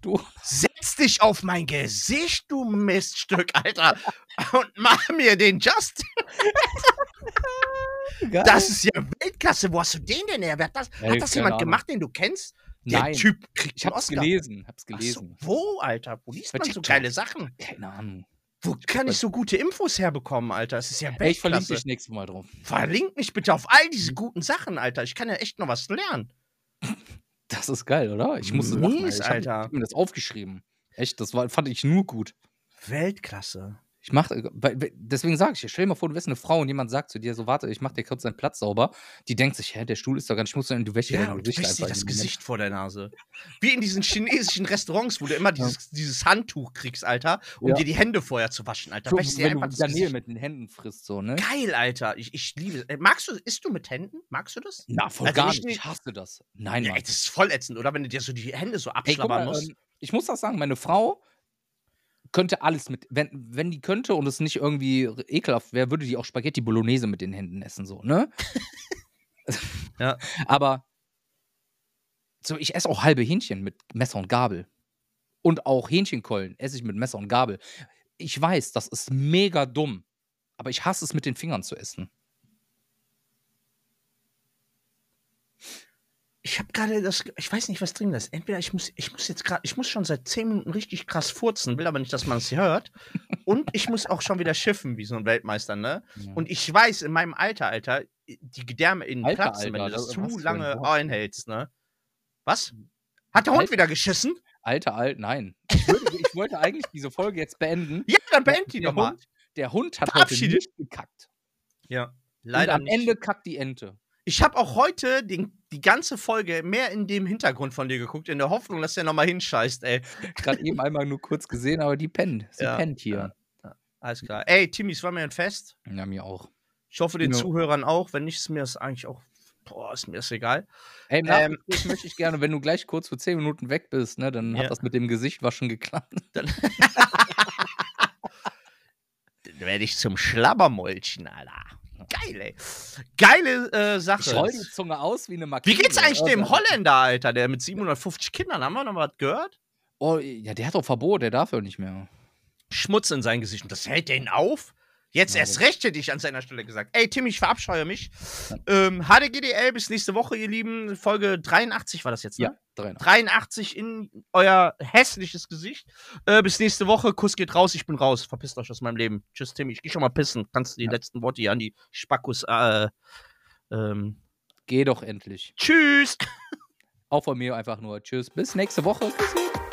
Tuch. Setz dich auf mein Gesicht, du Miststück, Alter. Und mach mir den Just. Geil. Das ist ja Weltklasse. Wo hast du den denn her? Hat das, Ey, hat das jemand Ahnung. gemacht, den du kennst? Der Nein, Typ kriegt ich hab's Oscar. gelesen. Hab's Ach so, gelesen. wo, Alter? Wo liest man so geile Sachen? Keine Ahnung. Wo kann ich so gute Infos herbekommen, Alter? Das ist ja Ey, ich verlinke Weltklasse. dich nächstes Mal drauf. Verlink mich bitte auf all diese guten Sachen, Alter. Ich kann ja echt noch was lernen. Das ist geil, oder? Ich musste Mies, lachen. Ich Alter. Ich hab mir das aufgeschrieben. Echt, das war, fand ich nur gut. Weltklasse. Ich mach, äh, deswegen sage ich dir, stell dir mal vor, du wärst eine Frau und jemand sagt zu dir so, warte, ich mach dir kurz deinen Platz sauber. Die denkt sich, hä, der Stuhl ist doch gar nicht, ich muss dann, du wäschst dir Ja, dein und du Gesicht dir einfach das. Gesicht vor der Nase. Wie in diesen chinesischen Restaurants, wo du immer dieses, dieses Handtuch kriegst, Alter, um Ja. dir die Hände vorher zu waschen, Alter. So, Wäschst dir wenn einfach du Gesicht. mit den Händen frisst, so, ne? Geil, Alter. Ich, ich liebe es. Äh, Magst du, isst du mit Händen? Magst du das? Na, voll Also gar nicht Ich hasse das. Nein, Ja, Mann. ey, das ist voll ätzend, oder? Wenn du dir so die Hände so Ey, abschlabbern mal, musst. ähm, ich muss das sagen, meine Frau könnte alles mit, wenn, wenn die könnte und es nicht irgendwie ekelhaft wäre, würde die auch Spaghetti Bolognese mit den Händen essen, so, ne? Ja. Aber so, ich esse auch halbe Hähnchen mit Messer und Gabel. Und auch Hähnchenkeulen esse ich mit Messer und Gabel. Ich weiß, das ist mega dumm. Aber ich hasse es, mit den Fingern zu essen. Ich habe gerade das, ich weiß nicht, was drin ist. Entweder ich muss, ich muss jetzt gerade, ich muss schon seit 10 Minuten richtig krass furzen, will aber nicht, dass man es hört. Und ich muss auch schon wieder schiffen, wie so ein Weltmeister, ne? Ja. Und ich weiß, in meinem Alter, Alter, die Gedärme innen Alter, platzen, wenn Alter, du das zu ein lange einhältst, ne? Was? Hat der Hund wieder geschissen? Alter, alt, nein. Ich, würde, ich wollte eigentlich diese Folge jetzt beenden. Ja, dann beend die der doch mal. Hund, der Hund hat heute nicht gekackt. Ja, und am Ende kackt die Ente. Ich habe auch heute den, die ganze Folge mehr in dem Hintergrund von dir geguckt, in der Hoffnung, dass der nochmal hinscheißt, ey. Gerade eben einmal nur kurz gesehen, aber die pennt. Sie Ja, pennt hier. Alles klar. Ey, Timmy, es war mir ein Fest. Ja. mir auch. Ich hoffe, den Ja. Zuhörern auch. Wenn nicht, ist mir das eigentlich auch. Boah, ist mir das egal. Ey, Ähm. Nachgespräch möchte ich gerne, wenn du gleich kurz für 10 Minuten weg bist, ne, dann Ja. hat das mit dem Gesicht waschen geklappt. Dann werde ich zum Schlabbermäulchen, Alter. Geil, ey. Geile äh, Ich Sache. roll die Zunge aus wie eine Wie Makrele. geht's eigentlich dem der- Holländer, Alter, der mit 750 Kindern? Haben wir noch was gehört? Oh, ja, der hat doch Verbot, der darf ja nicht mehr. Schmutz in sein Gesicht. Und das hält den auf? Jetzt erst recht hätte ich an seiner Stelle gesagt. Ey, Tim, ich verabscheue mich. Ähm, HDGDL, bis nächste Woche, ihr Lieben. Folge 83 war das jetzt, ne? Ja, 83. 83 in euer hässliches Gesicht. Äh, bis nächste Woche. Kuss geht raus, ich bin raus. Verpisst euch aus meinem Leben. Tschüss, Tim. Ich geh schon mal pissen. Kannst du die Ja. letzten Worte hier an die Spackus. Äh, ähm, Geh doch endlich. tschüss. Auch von mir einfach nur. Tschüss. Bis nächste Woche. Tschüssi.